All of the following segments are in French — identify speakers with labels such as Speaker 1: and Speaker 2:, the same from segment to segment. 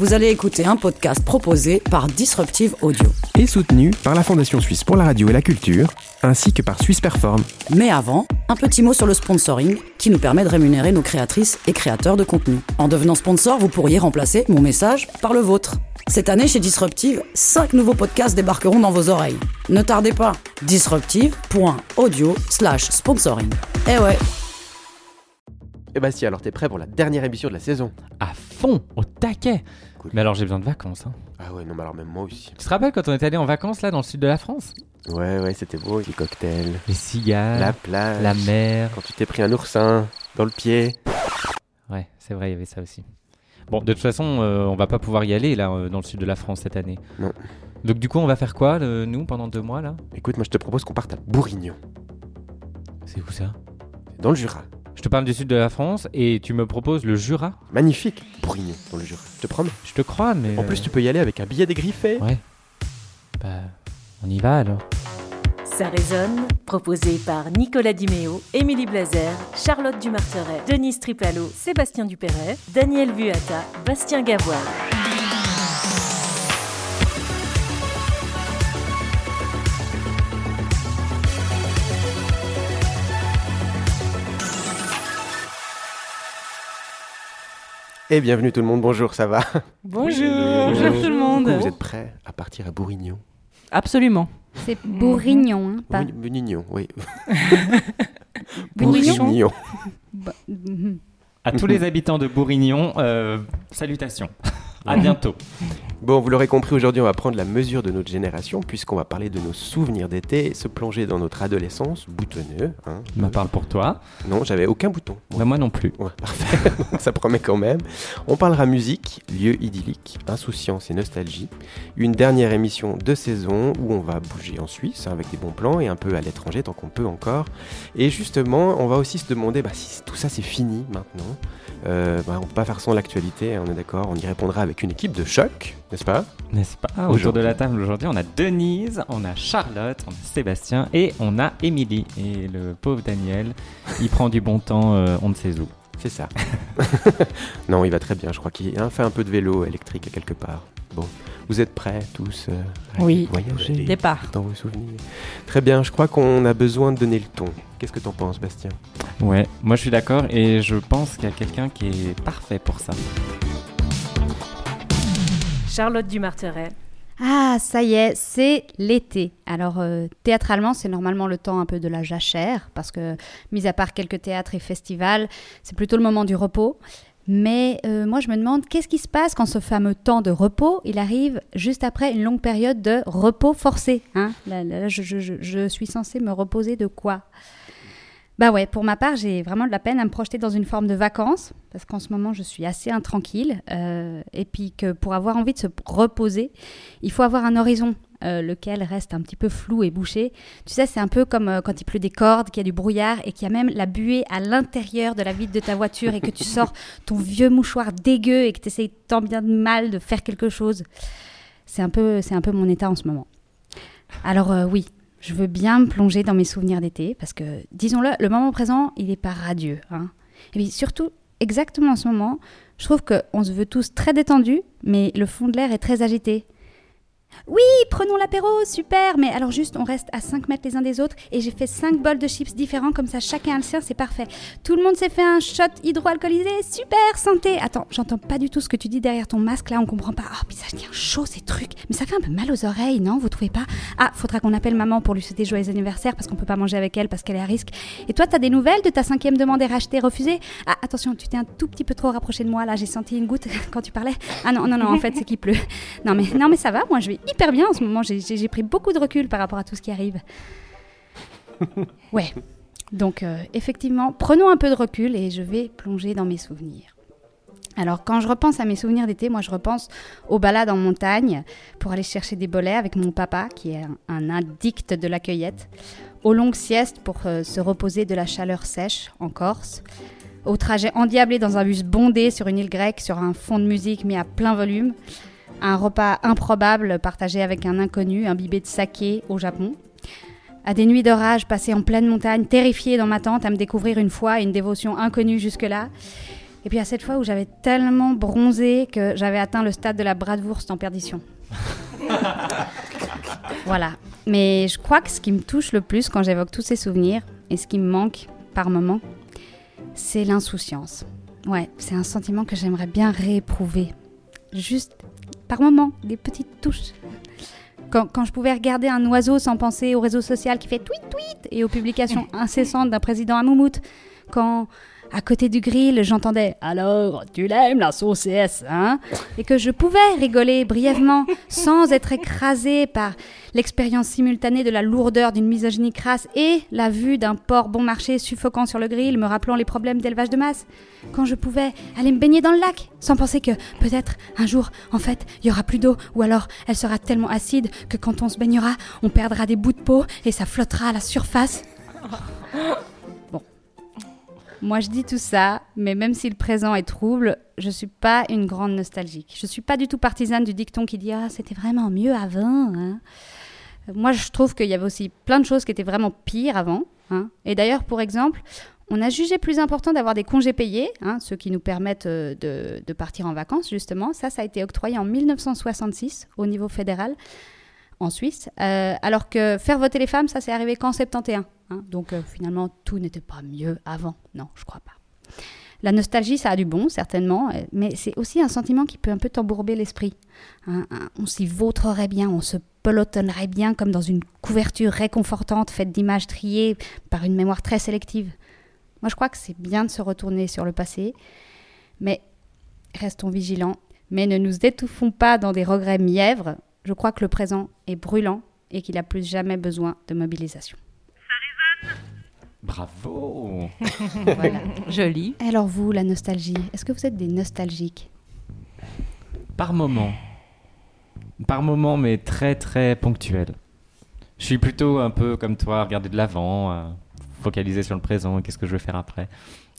Speaker 1: Vous allez écouter un podcast proposé par Disruptive Audio.
Speaker 2: Et soutenu par la Fondation Suisse pour la radio et la culture, ainsi que par Suisse Perform.
Speaker 1: Mais avant, un petit mot sur le sponsoring qui nous permet de rémunérer nos créatrices et créateurs de contenu. En devenant sponsor, vous pourriez remplacer mon message par le vôtre. Cette année, chez Disruptive, 5 nouveaux podcasts débarqueront dans vos oreilles. Ne tardez pas, disruptive.audio slash sponsoring. Eh ouais,
Speaker 3: Eh bah si, alors t'es prêt pour la dernière émission de la saison?
Speaker 4: À fond, au taquet.
Speaker 3: Cool.
Speaker 4: Mais alors j'ai besoin de vacances. hein.
Speaker 3: Ah ouais, non, mais alors même moi aussi.
Speaker 4: Tu te rappelles quand on est allé en vacances là dans le sud de la France?
Speaker 3: Ouais, ouais, c'était beau, les cocktails,
Speaker 4: Les cigales,
Speaker 3: la plage,
Speaker 4: la mer.
Speaker 3: quand tu t'es pris un oursin dans le pied.
Speaker 4: Ouais, c'est vrai, il y avait ça aussi. Bon, de toute façon, euh, on va pas pouvoir y aller là euh, dans le sud de la France cette année.
Speaker 3: Non.
Speaker 4: Donc du coup, on va faire quoi le- nous pendant deux mois là?
Speaker 3: Écoute, moi je te propose qu'on parte à Bourguignon,
Speaker 4: C'est où ça?
Speaker 3: Dans le Jura.
Speaker 4: Je te parle du sud de la France et tu me proposes le Jura
Speaker 3: Magnifique, Bourguignon, dans le Jura. Je te promets.
Speaker 4: Je te crois, mais.
Speaker 3: En
Speaker 4: euh,
Speaker 3: plus, tu peux y aller avec un billet dégriffé.
Speaker 4: Ouais. Bah, on y va alors.
Speaker 5: Ça résonne, proposé par Nicolas Dimeo, Émilie Blazer, Charlotte Dumarteret, Denise Tripalo, Sébastien Dupéret, Daniel Vuata, Bastien Gavois.
Speaker 3: Et bienvenue tout le monde, bonjour, ça va
Speaker 6: Bonjour,
Speaker 3: Bonjour.
Speaker 6: bonjour tout le monde.
Speaker 3: Vous êtes prêts à partir à Bourguignon
Speaker 6: Absolument.
Speaker 7: C'est bourrignon, hein, pas
Speaker 3: Bourguignon, oui.
Speaker 7: Bourguignon. Bah, mhm.
Speaker 4: À tous les habitants de Bourguignon, euh, salutations. À bientôt.
Speaker 3: Bon, vous l'aurez compris, aujourd'hui on va prendre la mesure de notre génération puisqu'on va parler de nos souvenirs d'été se plonger dans notre adolescence boutonneux. Hein.
Speaker 4: Me parle pour toi.
Speaker 3: Non, j'avais aucun bouton.
Speaker 4: Bah, moi non plus.
Speaker 3: Ouais, parfait. Donc, Ça promet quand même. On parlera musique, lieu idyllique, insouciance et nostalgie. Une dernière émission de saison où on va bouger en Suisse hein, avec des bons plans et un peu à l'étranger tant qu'on peut encore. Et justement, on va aussi se demander bah, si tout ça c'est fini maintenant. Euh, bah, on peut pas faire sans l'actualité, hein, on est d'accord. On y répondra avec une équipe de choc, n'est-ce pas
Speaker 4: N'est-ce pas Autour
Speaker 3: Aujourd'hui.
Speaker 4: de la table aujourd'hui, on a Denise, on a Charlotte, on a Sébastien et on a Émilie. Et le pauvre Daniel, il prend du bon temps, euh, on ne sait où.
Speaker 3: C'est ça. non, il va très bien. Je crois qu'il a fait un peu de vélo électrique quelque part. Bon, vous êtes prêts tous euh, à
Speaker 6: Oui.
Speaker 3: voyager
Speaker 6: Départ.
Speaker 3: dans vos souvenirs Très bien, je crois qu'on a besoin de donner le ton. Qu'est-ce que t'en penses, Bastien?
Speaker 4: Ouais, moi je suis d'accord et je pense qu'il y a quelqu'un qui est parfait pour ça.
Speaker 5: Charlotte Dumarteret,
Speaker 7: Ah, ça y est, c'est l'été. Alors, euh, théâtralement, c'est normalement le temps un peu de la jachère, parce que, mis à part quelques théâtres et festivals, c'est plutôt le moment du repos. Mais euh, moi, je me demande, qu'est-ce qui se passe quand ce fameux temps de repos, il arrive juste après une longue période de repos forcé hein? Je- je suis censée me reposer de quoi? Bah ouais, pour ma part, j'ai vraiment de la peine à me projeter dans une forme de vacances, parce qu'en ce moment, je suis assez intranquille. euh, et puis que pour avoir envie de se reposer, il faut avoir un horizon, euh, lequel reste un petit peu flou et bouché. Tu sais, c'est un peu comme euh, quand il pleut des cordes, qu'il y a du brouillard et qu'il y a même la buée à l'intérieur de la vitre de ta voiture et que tu sors ton vieux mouchoir dégueu et que tu essayes tant bien de mal de faire quelque chose. C'est un peu, c'est un peu mon état en ce moment. Alors oui, je veux bien me plonger dans mes souvenirs d'été parce que, disons-le, le moment présent, il est pas radieux. Hein. Et puis surtout, exactement en ce moment, je trouve qu'on se veut tous très détendus, mais le fond de l'air est très agité. Oui, prenons l'apéro, super, mais alors juste on reste à 5 mètres les uns des autres et j'ai fait 5 bols de chips différents, comme ça chacun a le sien, c'est parfait. Tout le monde s'est fait un shot hydroalcoolisé, super, santé Attends, j'entends pas du tout ce que tu dis derrière ton masque là, on comprend pas. Oh, puis ça devient chaud ces trucs, mais ça fait un peu mal aux oreilles, non Vous trouvez pas? Ah, faudra qu'on appelle maman pour lui souhaiter joyeux anniversaire parce qu'on peut pas manger avec elle parce qu'elle est à risque. Et toi, t'as des nouvelles de ta cinquième demande rachetée, refusée? Ah, attention, tu t'es un tout petit peu trop rapproché de moi là, j'ai senti une goutte quand tu parlais. Ah non, non, non, en fait, c'est qu'il pleut. Non mais, non mais ça va, moi je vais hyper bien en ce moment, j'ai- pris beaucoup de recul par rapport à tout ce qui arrive. Ouais, donc euh, effectivement, prenons un peu de recul et je vais plonger dans mes souvenirs. Alors quand je repense à mes souvenirs d'été, moi je repense aux balades en montagne pour aller chercher des bolets avec mon papa qui est un, un addict de la cueillette, aux longues siestes pour euh, se reposer de la chaleur sèche en Corse, au trajet endiablé dans un bus bondé sur une île grecque sur un fond de musique mis à plein volume, un repas improbable partagé avec un inconnu imbibé de saké au Japon, à des nuits d'orage passées en pleine montagne, terrifiée dans ma tente à me découvrir une foi et une dévotion inconnue jusque-là, Et puis à cette fois où j'avais tellement bronzé que j'avais atteint le stade de la bratwurst en perdition. voilà. Mais je crois que ce qui me touche le plus quand j'évoque tous ces souvenirs et ce qui me manque par moment, c'est l'insouciance. Ouais, c'est un sentiment que j'aimerais bien rééprouver. Juste par moment, des petites touches. Quand, quand, je pouvais regarder un oiseau sans penser au réseau social qui fait tweet tweet et aux publications incessantes d'un président à moumoute. Quand à côté du grill, j'entendais Alors, tu l'aimes la sauce CS, hein? Et que je pouvais rigoler brièvement sans être écrasée par l'expérience simultanée de la lourdeur d'une misogynie crasse et la vue d'un porc bon marché suffocant sur le grill me rappelant les problèmes d'élevage de masse. Quand je pouvais aller me baigner dans le lac sans penser que peut-être un jour, en fait, il y aura plus d'eau ou alors elle sera tellement acide que quand on se baignera, on perdra des bouts de peau et ça flottera à la surface. Moi, je dis tout ça, mais même si le présent est trouble, je ne suis pas une grande nostalgique. Je ne suis pas du tout partisane du dicton qui dit Ah, c'était vraiment mieux avant. Hein. Moi, je trouve qu'il y avait aussi plein de choses qui étaient vraiment pires avant. Hein. Et d'ailleurs, pour exemple, on a jugé plus important d'avoir des congés payés, hein, ceux qui nous permettent euh, de, de, partir en vacances, justement. Ça, ça a été octroyé en 1966 au niveau fédéral en Suisse, euh, alors que faire voter les femmes, ça s'est arrivé qu'en 71. Hein. donc euh, finalement, tout n'était pas mieux avant. Non, je crois pas. La nostalgie, ça a du bon, certainement, euh, mais c'est aussi un sentiment qui peut un peu t'embourber l'esprit. Hein, hein. on s'y vautrerait bien, on se pelotonnerait bien comme dans une couverture réconfortante faite d'images triées par une mémoire très sélective. Moi, je crois que c'est bien de se retourner sur le passé, mais restons vigilants. Mais ne nous étouffons pas dans des regrets mièvres je crois que le présent est brûlant et qu'il a plus jamais besoin de mobilisation.
Speaker 4: Bravo
Speaker 7: voilà.
Speaker 6: Joli.
Speaker 7: Alors vous, la nostalgie, est-ce que vous êtes des nostalgiques?
Speaker 4: Par moment. Par moment, mais très très ponctuel. Je suis plutôt un peu comme toi, regarder de l'avant, euh, focaliser sur le présent, qu'est-ce que je vais faire après.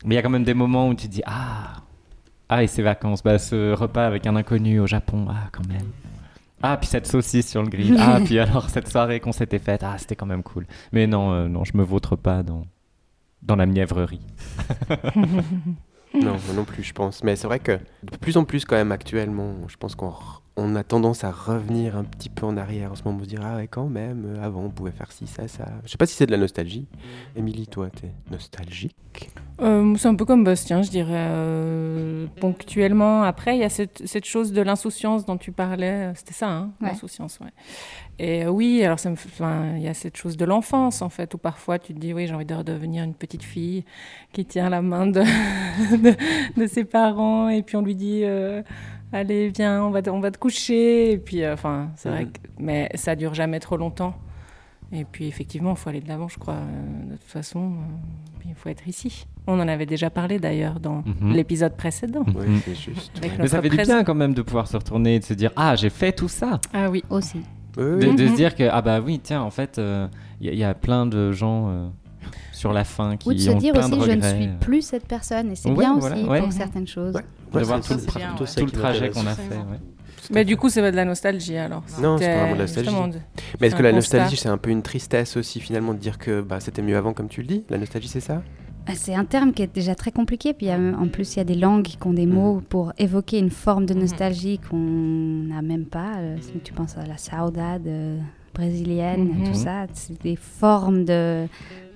Speaker 4: Mais il y a quand même des moments où tu te dis Ah Ah, et ces vacances, bah, ce repas avec un inconnu au Japon, ah, quand même. Ah, puis cette saucisse sur le grill. Ah, puis alors cette soirée qu'on s'était faite. Ah, c'était quand même cool. Mais non, euh, non, je me vautre pas dans, dans la mièvrerie.
Speaker 3: non, moi non plus, je pense. Mais c'est vrai que de plus en plus, quand même, actuellement, je pense qu'on on a tendance à revenir un petit peu en arrière en ce moment, on se dire ah ouais quand même, euh, avant on pouvait faire ci, ça, ça. Je sais pas si c'est de la nostalgie. Émilie, toi, t'es nostalgique?
Speaker 6: Euh, C'est un peu comme Bastien, je dirais, euh, ponctuellement. Après, il y a cette, cette chose de l'insouciance dont tu parlais, c'était ça, hein,
Speaker 7: Ouais.
Speaker 6: l'insouciance, ouais. Et euh, oui, alors il y a cette chose de l'enfance en fait, où parfois tu te dis oui, j'ai envie de redevenir une petite fille qui tient la main de, de, de ses parents et puis on lui dit euh, allez viens, on va, te- on va te coucher et puis euh, enfin c'est vrai que mais ça dure jamais trop longtemps. Et puis effectivement, il faut aller de l'avant, je crois. euh, de toute façon, euh, il faut être ici. On en avait déjà parlé d'ailleurs dans
Speaker 4: Mhm.
Speaker 6: l'épisode précédent.
Speaker 3: Oui,
Speaker 4: Mhm.
Speaker 3: c'est juste.
Speaker 6: Avec
Speaker 4: Mais ça fait du bien quand même de pouvoir se retourner et de se dire Ah, j'ai fait tout ça
Speaker 6: Ah oui.
Speaker 7: Aussi.
Speaker 3: Oui,
Speaker 4: de,
Speaker 3: oui.
Speaker 4: de se dire que, ah bah oui, tiens, en fait, il y, a- y a plein de gens euh, sur la fin qui
Speaker 7: Ou de se
Speaker 4: ont
Speaker 7: dire
Speaker 4: plein
Speaker 7: aussi,
Speaker 4: de
Speaker 7: je ne suis plus cette personne. Et c'est
Speaker 4: Ouais,
Speaker 7: bien
Speaker 4: voilà,
Speaker 7: aussi
Speaker 4: ouais.
Speaker 7: pour certaines choses.
Speaker 3: Ouais.
Speaker 4: de voir tout, le, trajet qu'on a fait.
Speaker 6: Mais du coup, c'est pas de la nostalgie alors.
Speaker 3: Non, c'est pas vraiment de la nostalgie. Mais est-ce que la nostalgie, c'est un peu une tristesse aussi finalement de dire que bah, c'était mieux avant comme tu le dis? La nostalgie, c'est ça?
Speaker 7: Ah, C'est un terme qui est déjà très compliqué. Puis il y a- en plus, il y a des langues qui ont des mots pour évoquer une forme de nostalgie qu'on n'a même pas. Euh, Si tu penses à la saudade brésilienne,
Speaker 6: Mhm.
Speaker 7: tout ça, c'est des formes de,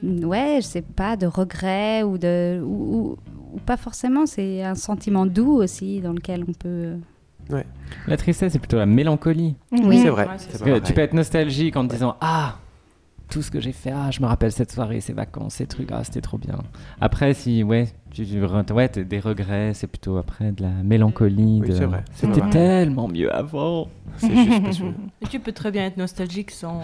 Speaker 7: ouais, je sais pas, de regret ou de, ou, ou- ou pas forcément. C'est un sentiment doux aussi dans lequel on peut. euh,
Speaker 4: La tristesse, c'est plutôt la mélancolie.
Speaker 7: Oui.
Speaker 3: C'est vrai.
Speaker 6: Ouais,
Speaker 4: Parce que tu peux être nostalgique en te disant Ah, tout ce que j'ai fait, ah, je me rappelle cette soirée, ces vacances, ces trucs, ah, c'était trop bien. Après, si, ouais, tu, tu- ouais, t'as des regrets, c'est plutôt après de la mélancolie.
Speaker 3: Oui,
Speaker 4: de-
Speaker 3: c'est vrai.
Speaker 4: C'était tellement mieux avant.
Speaker 3: C'est juste parce que-
Speaker 8: Et tu peux très bien être nostalgique sans, euh,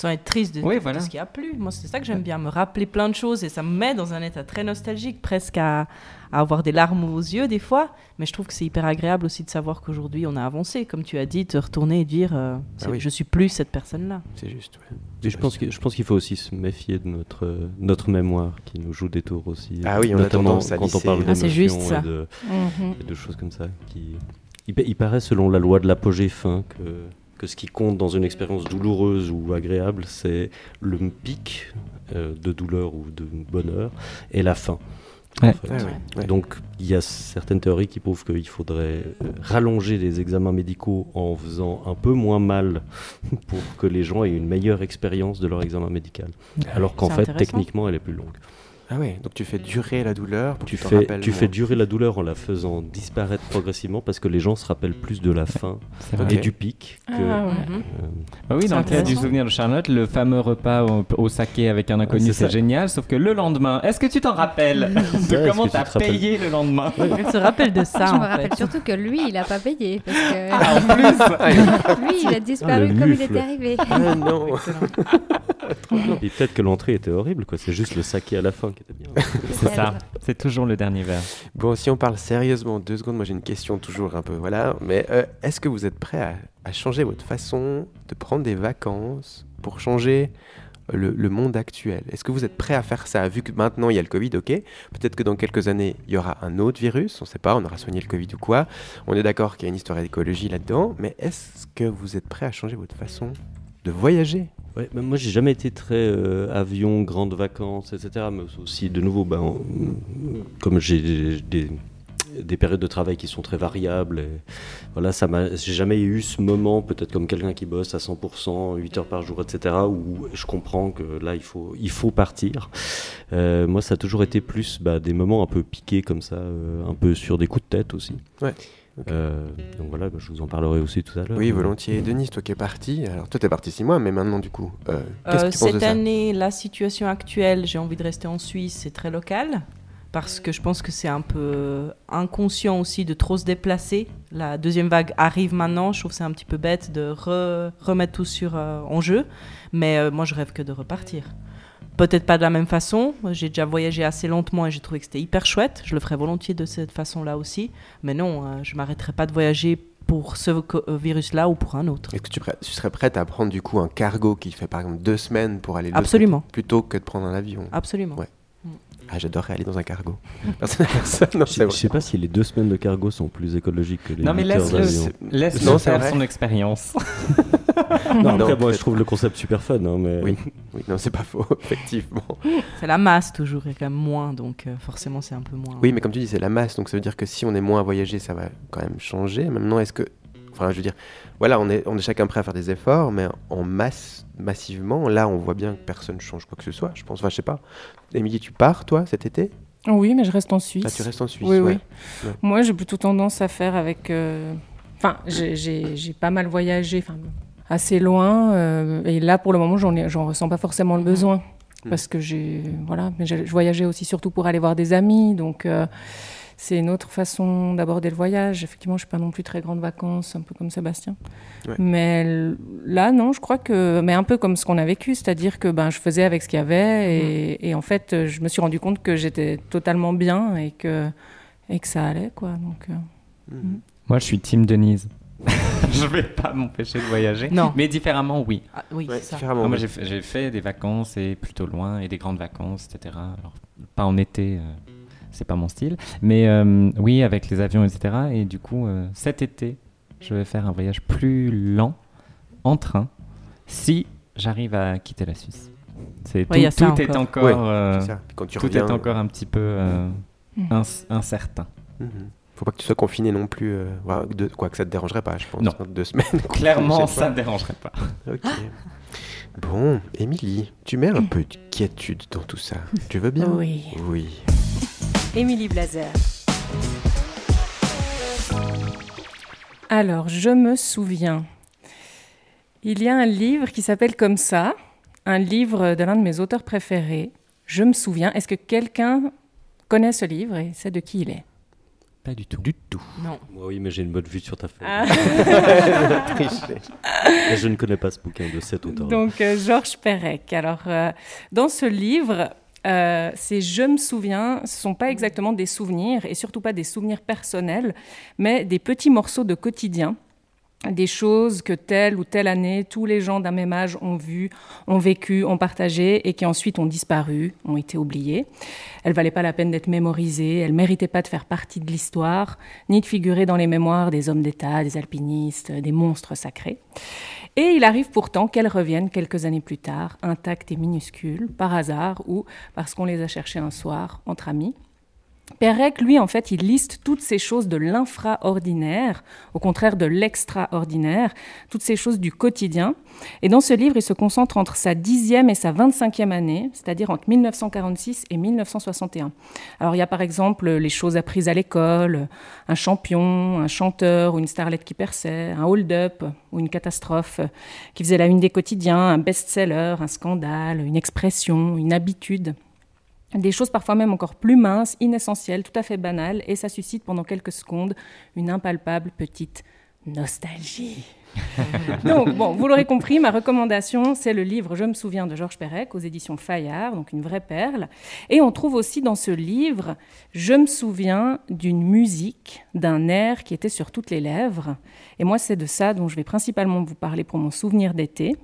Speaker 8: sans être triste de,
Speaker 4: Oui,
Speaker 8: de ce qui a plu. Moi, c'est ça que j'aime bien, me rappeler plein de choses et ça me met dans un état très nostalgique, presque à, à avoir des larmes aux yeux des fois. Mais je trouve que c'est hyper agréable aussi de savoir qu'aujourd'hui on a avancé, comme tu as dit, te retourner et dire euh,
Speaker 3: Ah oui.
Speaker 8: je suis plus cette personne-là.
Speaker 3: c'est juste. ouais.
Speaker 9: Et je pense que- je pense qu'il faut aussi se méfier de notre, euh, notre mémoire qui nous joue des tours aussi.
Speaker 3: Ah oui, on a
Speaker 9: Notamment
Speaker 3: tendance à
Speaker 9: quand on parle
Speaker 8: Ah, c'est
Speaker 9: d'émotions
Speaker 8: juste ça.
Speaker 9: et de,
Speaker 6: Mhm.
Speaker 9: et de choses comme ça. Qui... Il, pa- il paraît, selon la loi de l'apogée fin, que, que ce qui compte dans une expérience douloureuse ou agréable, c'est le pic euh, de douleur ou de bonheur et la fin. en
Speaker 4: Ouais.
Speaker 9: fait.
Speaker 3: Ah ouais, ouais.
Speaker 9: Donc il y a certaines théories qui prouvent qu'il faudrait euh, rallonger les examens médicaux en faisant un peu moins mal pour que les gens aient une meilleure expérience de leur examen médical. Alors qu'en fait, techniquement, elle est plus longue.
Speaker 3: Ah ouais, donc tu fais durer la douleur pour
Speaker 9: Tu
Speaker 3: que tu t'en
Speaker 9: fais, tu fais durer la douleur en la faisant disparaître progressivement parce que les gens se rappellent plus de la fin et du pic que.
Speaker 6: Ah ouais.
Speaker 9: Euh,
Speaker 4: Bah oui, dans le cas du souvenir de Charlotte, le fameux repas au, au saké avec un inconnu,
Speaker 9: c'est
Speaker 4: c'est génial. Sauf que le lendemain, est-ce que tu t'en rappelles de
Speaker 9: est-ce
Speaker 4: comment t'as payé le lendemain
Speaker 8: Elle se rappelle de ça,
Speaker 7: je me rappelle surtout que lui, il a pas payé. Parce que
Speaker 4: Ah, en plus
Speaker 7: lui, il a disparu
Speaker 9: le
Speaker 7: comme il était arrivé.
Speaker 3: Ah non
Speaker 9: Et peut-être que l'entrée était horrible, quoi. C'est juste le saké à la fin qui était bien.
Speaker 4: C'est ça, c'est toujours le dernier verre.
Speaker 3: Bon, si on parle sérieusement, deux secondes, moi j'ai une question toujours un peu, voilà. Mais euh, est-ce que vous êtes prêt à, à changer votre façon de prendre des vacances pour changer le, le monde actuel? Est-ce que vous êtes prêt à faire ça Vu que maintenant il y a le Covid, ok? Peut-être que dans quelques années, il y aura un autre virus, on ne sait pas, on aura soigné le Covid ou quoi. On est d'accord qu'il y a une histoire d'écologie là-dedans, mais est-ce que vous êtes prêt à changer votre façon de voyager?
Speaker 9: Ouais, mais moi j'ai jamais été très euh, avion, grandes vacances, etc. Mais aussi, de nouveau, ben, comme j'ai des, des périodes de travail qui sont très variables, et voilà, ça j'ai jamais eu ce moment, peut-être comme quelqu'un qui bosse à 100%, 8 heures par jour, etc. Où je comprends que là il faut, il faut partir. Euh, moi, ça a toujours été plus bah, des moments un peu piqués comme ça, euh, un peu sur des coups de tête aussi.
Speaker 3: Ouais,
Speaker 9: Euh, donc voilà, bah, je vous en parlerai aussi tout à l'heure.
Speaker 3: Oui, volontiers. Denis, toi qui es parti, alors toi t'es parti six mois, mais maintenant du coup, euh, qu'est-ce
Speaker 8: Euh,
Speaker 3: que tu penses de
Speaker 8: cette
Speaker 3: ça
Speaker 8: année, la situation actuelle, j'ai envie de rester en Suisse, c'est très local. Parce que je pense que c'est un peu inconscient aussi de trop se déplacer. La deuxième vague arrive maintenant. Je trouve que c'est un petit peu bête de re- remettre tout sur, euh, en jeu. Mais euh, moi, je rêve que de repartir. Peut-être pas de la même façon. J'ai déjà voyagé assez lentement et j'ai trouvé que c'était hyper chouette. Je le ferais volontiers de cette façon-là aussi. Mais non, euh, je m'arrêterai pas de voyager pour ce euh, virus-là ou pour un autre.
Speaker 3: Est-ce que tu, serais prête à prendre du coup un cargo qui fait par exemple deux semaines pour aller
Speaker 8: Absolument.
Speaker 3: côté, plutôt que de prendre un avion?
Speaker 8: Absolument.
Speaker 3: Ouais. Ah, j'adorerais aller dans un cargo. Personne personne, non,
Speaker 9: Je
Speaker 3: c'est
Speaker 9: sais- pas si les deux semaines de cargo sont plus écologiques que les
Speaker 4: Non mais laisse
Speaker 3: Non, c'est
Speaker 4: faire son expérience.
Speaker 9: Non,
Speaker 3: Non,
Speaker 9: après, moi, je trouve le concept super fun, hein, mais
Speaker 3: Oui. Oui, non, c'est pas faux, effectivement.
Speaker 8: C'est la masse toujours, il y a quand même moins, donc euh, forcément c'est un peu moins.
Speaker 3: Oui, mais comme tu dis, c'est la masse, donc ça veut dire que si on est moins à voyager, ça va quand même changer. Maintenant, est-ce que. Enfin, je veux dire, voilà, on est, on est chacun prêt à faire des efforts, mais en masse, massivement, là, on voit bien que personne change quoi que ce soit, je pense. Enfin, je sais pas. Émilie, tu pars, toi, cet été?
Speaker 6: Oui, mais je reste en Suisse.
Speaker 3: Ah, tu restes en Suisse
Speaker 6: Oui,
Speaker 3: ouais.
Speaker 6: oui.
Speaker 3: Ouais.
Speaker 6: Moi, j'ai plutôt tendance à faire avec. euh, Enfin, j'ai pas mal voyagé, enfin, assez loin. euh, et là, pour le moment, j'en ai- j'en ressens pas forcément le besoin.
Speaker 3: Mm.
Speaker 6: Parce que j'ai. Voilà. Mais j'ai- je voyageais aussi surtout pour aller voir des amis. Donc, euh, c'est une autre façon d'aborder le voyage. Effectivement, je suis pas non plus très grande vacances, un peu comme Sébastien.
Speaker 3: Ouais.
Speaker 6: Mais là, non, je crois que. Mais un peu comme ce qu'on a vécu. C'est-à-dire que ben, je faisais avec ce qu'il y avait. Et, et en fait, je me suis rendu compte que j'étais totalement bien et que, et que ça allait, quoi. Donc. euh.
Speaker 4: Moi je suis team Denise. je vais pas m'empêcher de voyager.
Speaker 8: Non.
Speaker 4: Mais différemment oui.
Speaker 8: Ah, oui,
Speaker 3: Ouais,
Speaker 8: ça.
Speaker 3: différemment.
Speaker 4: Moi
Speaker 3: oui.
Speaker 4: j'ai fait, j'ai fait des vacances et plutôt loin et des grandes vacances, etc. Alors, pas en été, euh, c'est pas mon style. Mais euh, oui, avec les avions, etc. Et du coup, euh, cet été, je vais faire un voyage plus lent en train si j'arrive à quitter la Suisse. C'est tout,
Speaker 8: Ouais,
Speaker 4: est
Speaker 8: encore.
Speaker 4: encore,
Speaker 3: Ouais,
Speaker 4: euh,
Speaker 3: C'est ça. Puis Quand tu
Speaker 4: tout
Speaker 3: reviens,
Speaker 4: est encore un petit peu euh, ins- incertain.
Speaker 3: Mhm. Faut pas que tu sois confiné non plus. euh, de- quoi que ça te dérangerait pas, je pense.
Speaker 4: Non.
Speaker 3: Deux semaines.
Speaker 4: Clairement, ça ne dérangerait pas.
Speaker 3: Ok. Bon, Émilie, tu mets un peu de quiétude dans tout ça. Tu veux bien?
Speaker 6: Oui.
Speaker 3: Oui.
Speaker 5: Émilie Blazer.
Speaker 6: Alors, je me souviens. Il y a un livre qui s'appelle comme ça, un livre de l'un de mes auteurs préférés. Je me souviens. Est-ce que quelqu'un connaît ce livre et sait de qui il est?
Speaker 4: Pas du tout.
Speaker 3: Du tout.
Speaker 8: Non.
Speaker 9: Moi, oui, mais j'ai une bonne vue sur ta feuille.
Speaker 6: Ah.
Speaker 9: Je ne connais pas ce bouquin de cet auteur.
Speaker 6: Donc, euh, Georges Perec. Alors, euh, dans ce livre, euh, ces je me souviens, ce sont pas exactement des souvenirs, et surtout pas des souvenirs personnels, mais des petits morceaux de quotidien des choses que telle ou telle année, tous les gens d'un même âge ont vues, ont vécu, ont partagé et qui ensuite ont disparu, ont été oubliées. Elles valaient pas la peine d'être mémorisées, elles méritaient pas de faire partie de l'histoire, ni de figurer dans les mémoires des hommes d'État, des alpinistes, des monstres sacrés. Et il arrive pourtant qu'elles reviennent quelques années plus tard, intactes et minuscules, par hasard ou parce qu'on les a cherchées un soir entre amis. Pérec, lui, en fait, il liste toutes ces choses de l'infraordinaire, au contraire de l'extraordinaire, toutes ces choses du quotidien. Et dans ce livre, il se concentre entre sa dixième et sa vingt-cinquième année, c'est-à-dire entre 1946 et 1961. Alors il y a par exemple les choses apprises à l'école, un champion, un chanteur ou une starlette qui perçait, un hold-up ou une catastrophe qui faisait la une des quotidiens, un best-seller, un scandale, une expression, une habitude des choses parfois même encore plus minces, inessentielles, tout à fait banales, et ça suscite pendant quelques secondes une impalpable petite nostalgie. donc, bon, vous l'aurez compris, ma recommandation, c'est le livre Je me souviens de Georges Perec aux éditions Fayard, donc une vraie perle. Et on trouve aussi dans ce livre Je me souviens d'une musique, d'un air qui était sur toutes les lèvres. Et moi, c'est de ça dont je vais principalement vous parler pour mon souvenir d'été.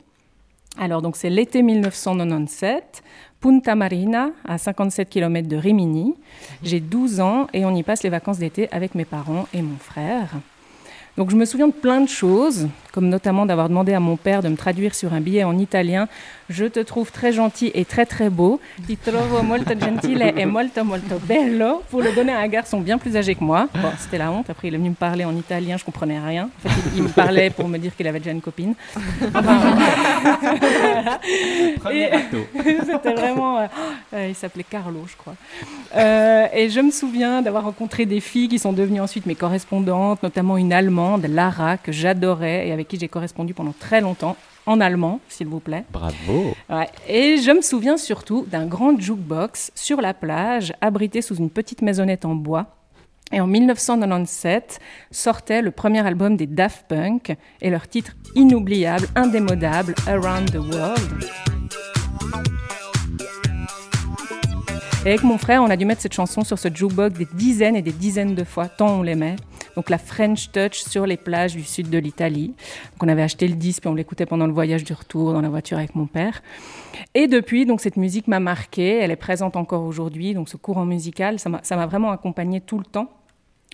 Speaker 6: Alors, donc, c'est l'été 1997. Punta Marina, à 57 km de Rimini. J'ai 12 ans et on y passe les vacances d'été avec mes parents et mon frère. Donc je me souviens de plein de choses, comme notamment d'avoir demandé à mon père de me traduire sur un billet en italien Je te trouve très gentil et très très beau. Ti trovo molto gentile e molto molto bello. Pour le donner à un garçon bien plus âgé que moi. Bon, c'était la honte. Après, il est venu me parler en italien, je comprenais rien. En fait, il, il me parlait pour me dire qu'il avait déjà une copine.
Speaker 4: Premier.
Speaker 6: C'était vraiment. euh, euh, il s'appelait Carlo, je crois. Euh, et je me souviens d'avoir rencontré des filles qui sont devenues ensuite mes correspondantes, notamment une Allemande, Lara, que j'adorais et avec qui j'ai correspondu pendant très longtemps, en allemand, s'il vous plaît.
Speaker 4: Bravo.
Speaker 6: Ouais. Et je me souviens surtout d'un grand jukebox sur la plage, abrité sous une petite maisonnette en bois. Et en 1997 sortait le premier album des Daft Punk et leur titre inoubliable, indémodable, Around the World. Et avec mon frère, on a dû mettre cette chanson sur ce jukebox des dizaines et des dizaines de fois, tant on l'aimait. Donc la French Touch sur les plages du sud de l'Italie. On avait acheté le disque puis on l'écoutait pendant le voyage du retour dans la voiture avec mon père. Et depuis, donc cette musique m'a marquée, elle est présente encore aujourd'hui. Donc ce courant musical, ça m'a vraiment accompagnée tout le temps.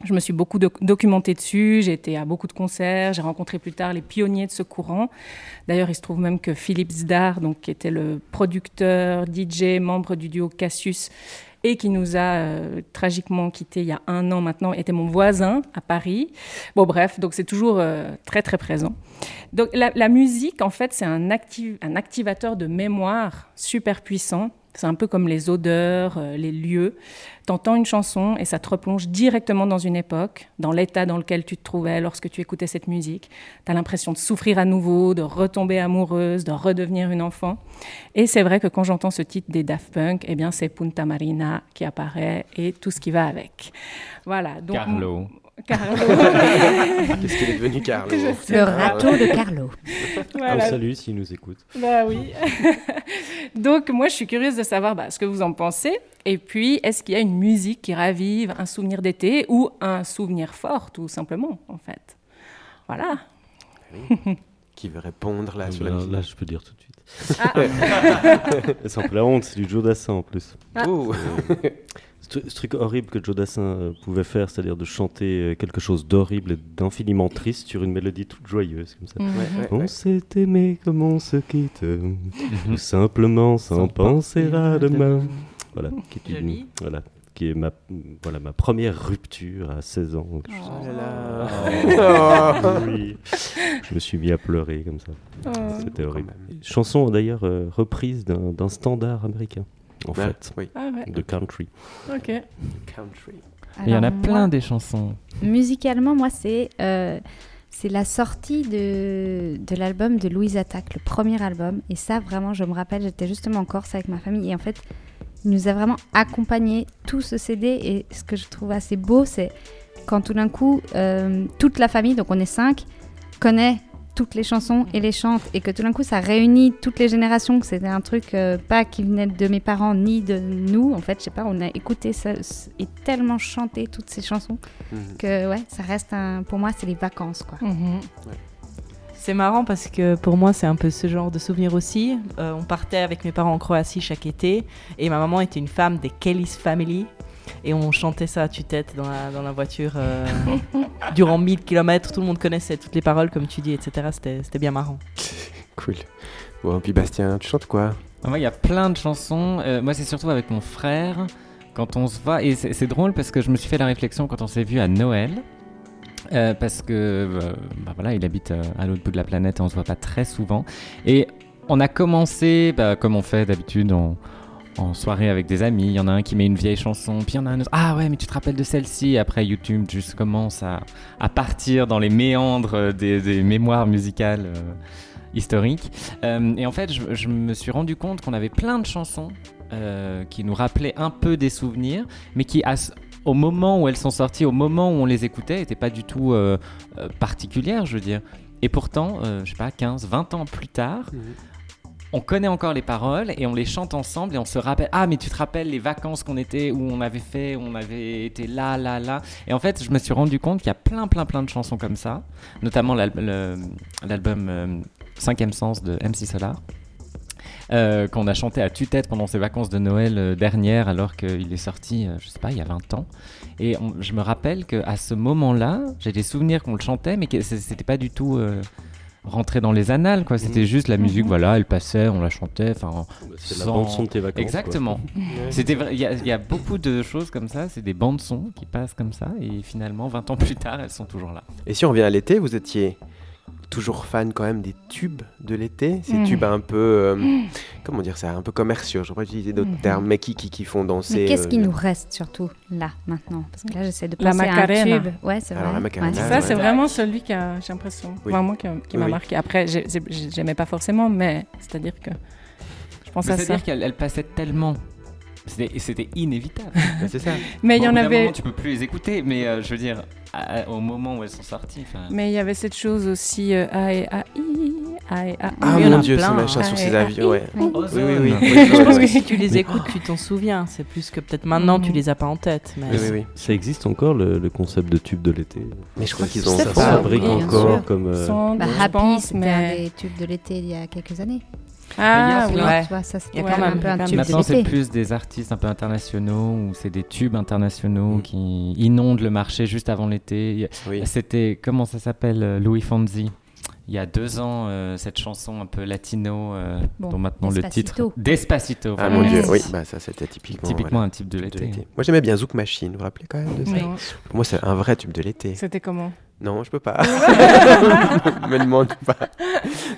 Speaker 6: Je me suis beaucoup doc- documentée dessus, j'ai été à beaucoup de concerts, j'ai rencontré plus tard les pionniers de ce courant. D'ailleurs, il se trouve même que Philippe Zdar, donc, qui était le producteur, DJ, membre du duo Cassius, et qui nous a euh, tragiquement quittés il y a un an maintenant, était mon voisin à Paris. Bon, bref, donc c'est toujours euh, très très présent. Donc la, musique, en fait, c'est un, acti- un activateur de mémoire super puissant. C'est un peu comme les odeurs, euh, les lieux. T'entends une chanson et ça te replonge directement dans une époque, dans l'état dans lequel tu te trouvais lorsque tu écoutais cette musique. T'as l'impression de souffrir à nouveau, de retomber amoureuse, de redevenir une enfant. Et c'est vrai que quand j'entends ce titre des Daft Punk, eh bien c'est Punta Marina qui apparaît et tout ce qui va avec. Voilà.
Speaker 4: Carlo.
Speaker 6: Carlo.
Speaker 3: Qu'est-ce qu'il est devenu, Carlo
Speaker 7: Le râteau de Carlo.
Speaker 6: Voilà.
Speaker 9: On le salue s'il nous écoute.
Speaker 6: Bah oui. Donc moi je suis curieuse de savoir bah, ce que vous en pensez. Et puis est-ce qu'il y a une musique qui ravive un souvenir d'été ou un souvenir fort tout simplement en fait? Voilà.
Speaker 3: Qui veut répondre là sur la
Speaker 9: là,
Speaker 3: musique?
Speaker 9: là, je peux dire tout de suite.
Speaker 6: Ah.
Speaker 9: C'est un peu la honte, c'est du Joe Dassin en plus.
Speaker 6: Ah.
Speaker 9: Ce, tru- ce truc horrible que Joe Dassin euh, pouvait faire, c'est-à-dire de chanter euh, quelque chose d'horrible et d'infiniment triste sur une mélodie toute joyeuse comme ça.
Speaker 6: Mhm.
Speaker 3: Ouais, ouais,
Speaker 9: On
Speaker 3: ouais.
Speaker 9: s'est aimé comme on se quitte, tout simplement sans,
Speaker 4: Sans
Speaker 9: penser à demain. Voilà, qui est, une- voilà, qui est ma, voilà, ma première rupture à 16 ans.
Speaker 3: Oh là là.
Speaker 9: Oui. Je me suis mis à pleurer comme ça.
Speaker 6: Oh.
Speaker 9: C'était horrible. Chanson d'ailleurs euh, reprise d'un d'un standard américain, en
Speaker 3: Ouais,
Speaker 9: fait,
Speaker 3: oui.
Speaker 6: Ah ouais.
Speaker 9: de country.
Speaker 6: Ok.
Speaker 3: Country.
Speaker 4: Il y en a plein
Speaker 7: moi,
Speaker 4: des chansons.
Speaker 7: Musicalement, moi, c'est euh, c'est la sortie de, de l'album de Louise Attaque, le premier album. Et ça, vraiment, je me rappelle, j'étais justement en Corse avec ma famille. Et en fait, il nous a vraiment accompagné tout ce CD. Et ce que je trouve assez beau, c'est quand tout d'un coup, euh, toute la famille, donc on est cinq, connaît toutes les chansons et les chante. Et que tout d'un coup, ça réunit toutes les générations. que C'était un truc euh, pas qui venait de mes parents ni de nous. En fait, je sais pas, on a écouté ça et tellement chanté toutes ces chansons
Speaker 3: Mhm.
Speaker 7: que ouais, ça reste un. Pour moi, c'est les vacances, quoi.
Speaker 6: Mhm.
Speaker 8: C'est marrant parce que pour moi, c'est un peu ce genre de souvenir aussi. Euh, on partait avec mes parents en Croatie chaque été et ma maman était une femme des Kelly's Family. Et on chantait ça à tue-tête dans la, dans la voiture euh, durant 1000 km. Tout le monde connaissait toutes les paroles, comme tu dis, etc. C'était bien marrant.
Speaker 3: Cool. Bon, puis Bastien, tu chantes quoi?
Speaker 4: Ah, Moi, il y a plein de chansons. Euh, moi, c'est surtout avec mon frère. quand on se voit, et c'est drôle parce que je me suis fait la réflexion quand on s'est vu à Noël, euh, parce que euh, bah voilà, il habite euh, à l'autre bout de la planète et on se voit pas très souvent. Et on a commencé, bah, comme on fait d'habitude en, en soirée avec des amis. Il y en a un qui met une vieille chanson, puis il y en a un autre. Ah ouais, mais tu te rappelles de celle-ci? Après, YouTube juste commence à, à partir dans les méandres des, mémoires musicales. euh, historiques. Euh, et en fait, je, me suis rendu compte qu'on avait plein de chansons euh, qui nous rappelaient un peu des souvenirs, mais qui, au moment où elles sont sorties, au moment où on les écoutait, n'étaient pas du tout particulières, je veux dire. Et pourtant, je sais pas, 15, 20 ans plus tard, on connaît encore les paroles et on les chante ensemble et on se rappelle ah mais tu te rappelles les vacances qu'on était où on avait fait où on avait été là là là. Et en fait je me suis rendu compte qu'il y a plein plein plein de chansons comme ça notamment l'album euh, Cinquième Sens de MC Solar euh, qu'on a chanté à tue-tête pendant ses vacances de Noël euh, dernières alors qu'il est sorti je sais pas il y a 20 ans. Et je me rappelle qu'à ce moment-là j'ai des souvenirs qu'on le chantait mais que c'était pas du tout rentré dans les annales quoi c'était juste la musique voilà elle passait on la chantait enfin
Speaker 9: C'est la bande son de tes vacances.
Speaker 4: Exactement. C'était vrai- il y, y a beaucoup de choses comme ça, c'est des bandes son qui passent comme ça et finalement 20 ans plus tard, elles sont toujours là.
Speaker 3: Et si on revient à l'été, vous étiez toujours fan quand même des tubes de l'été Ces
Speaker 6: Mm.
Speaker 3: tubes un peu, euh, comment dire ça, un peu commerciaux, je ne pas utiliser d'autres
Speaker 6: Mhm.
Speaker 3: termes, mais qui, qui, qui font danser.
Speaker 7: Mais qu'est-ce
Speaker 3: euh,
Speaker 7: qui nous reste surtout là, maintenant Parce que là, j'essaie de
Speaker 6: La
Speaker 7: penser à un tube. Ouais, c'est vrai.
Speaker 3: Alors, la Macarena,
Speaker 7: Ouais,
Speaker 6: ça,
Speaker 3: ouais.
Speaker 6: c'est vraiment celui qui a, j'ai l'impression,
Speaker 3: Oui.
Speaker 6: vraiment qui, m'a
Speaker 3: Oui, oui.
Speaker 6: marqué. Après, j'ai- j'ai- j'aimais pas forcément, mais c'est-à-dire que je pense à ça.
Speaker 4: C'est-à-dire qu'elles elles passaient tellement. C'était c'était inévitable.
Speaker 3: bah, c'est ça.
Speaker 6: Mais il
Speaker 4: Bon,
Speaker 6: y en avait.
Speaker 4: moment, tu peux plus les écouter, mais euh, je veux dire, à- à- au moment où elles sont sorties. enfin,
Speaker 6: Mais il y avait cette chose aussi, euh, A et A I, A et A I.
Speaker 3: Ah mon dieu,
Speaker 8: plein,
Speaker 3: ce machin sur
Speaker 6: Ah,
Speaker 3: ces avions, ouais.
Speaker 7: Oui.
Speaker 3: Oui, oui, oui.
Speaker 8: Je pense que si tu les écoutes, tu t'en souviens. C'est plus que peut-être maintenant, tu
Speaker 6: Mhm.
Speaker 8: les as pas en tête. Mais
Speaker 3: Oui, oui, oui.
Speaker 9: Ça existe encore le, le concept de tube de l'été?
Speaker 3: Mais je crois qu'ils ont
Speaker 9: ça fabrique encore comme. euh,
Speaker 6: Sans
Speaker 7: Bah, Happy, c'était
Speaker 6: mais...
Speaker 7: un des tubes de l'été il y a quelques années.
Speaker 6: Ah,
Speaker 4: Mais il y
Speaker 6: oui.
Speaker 8: Ouais.
Speaker 7: Ça,
Speaker 8: Il y a
Speaker 7: quand même un peu un tube
Speaker 4: Maintenant, c'est plus des artistes un peu internationaux ou c'est des tubes internationaux
Speaker 3: Mm.
Speaker 4: qui inondent le marché juste avant l'été.
Speaker 3: Oui.
Speaker 4: C'était, comment ça s'appelle, euh, Louis Fonzi? Il y a deux ans, euh, cette chanson un peu latino, euh,
Speaker 7: Bon,
Speaker 4: dont maintenant le
Speaker 7: Despacito.
Speaker 4: titre Despacito.
Speaker 3: Ah
Speaker 4: voilà.
Speaker 3: mon dieu, oui, bah ça c'était typiquement.
Speaker 4: Typiquement
Speaker 3: voilà,
Speaker 4: un type de l'été.
Speaker 3: Moi j'aimais bien Zouk Machine, vous vous rappelez quand même de ça?
Speaker 6: Non.
Speaker 3: Pour moi c'est un vrai tube de l'été.
Speaker 6: C'était comment?
Speaker 3: Non, je peux pas. me demande pas.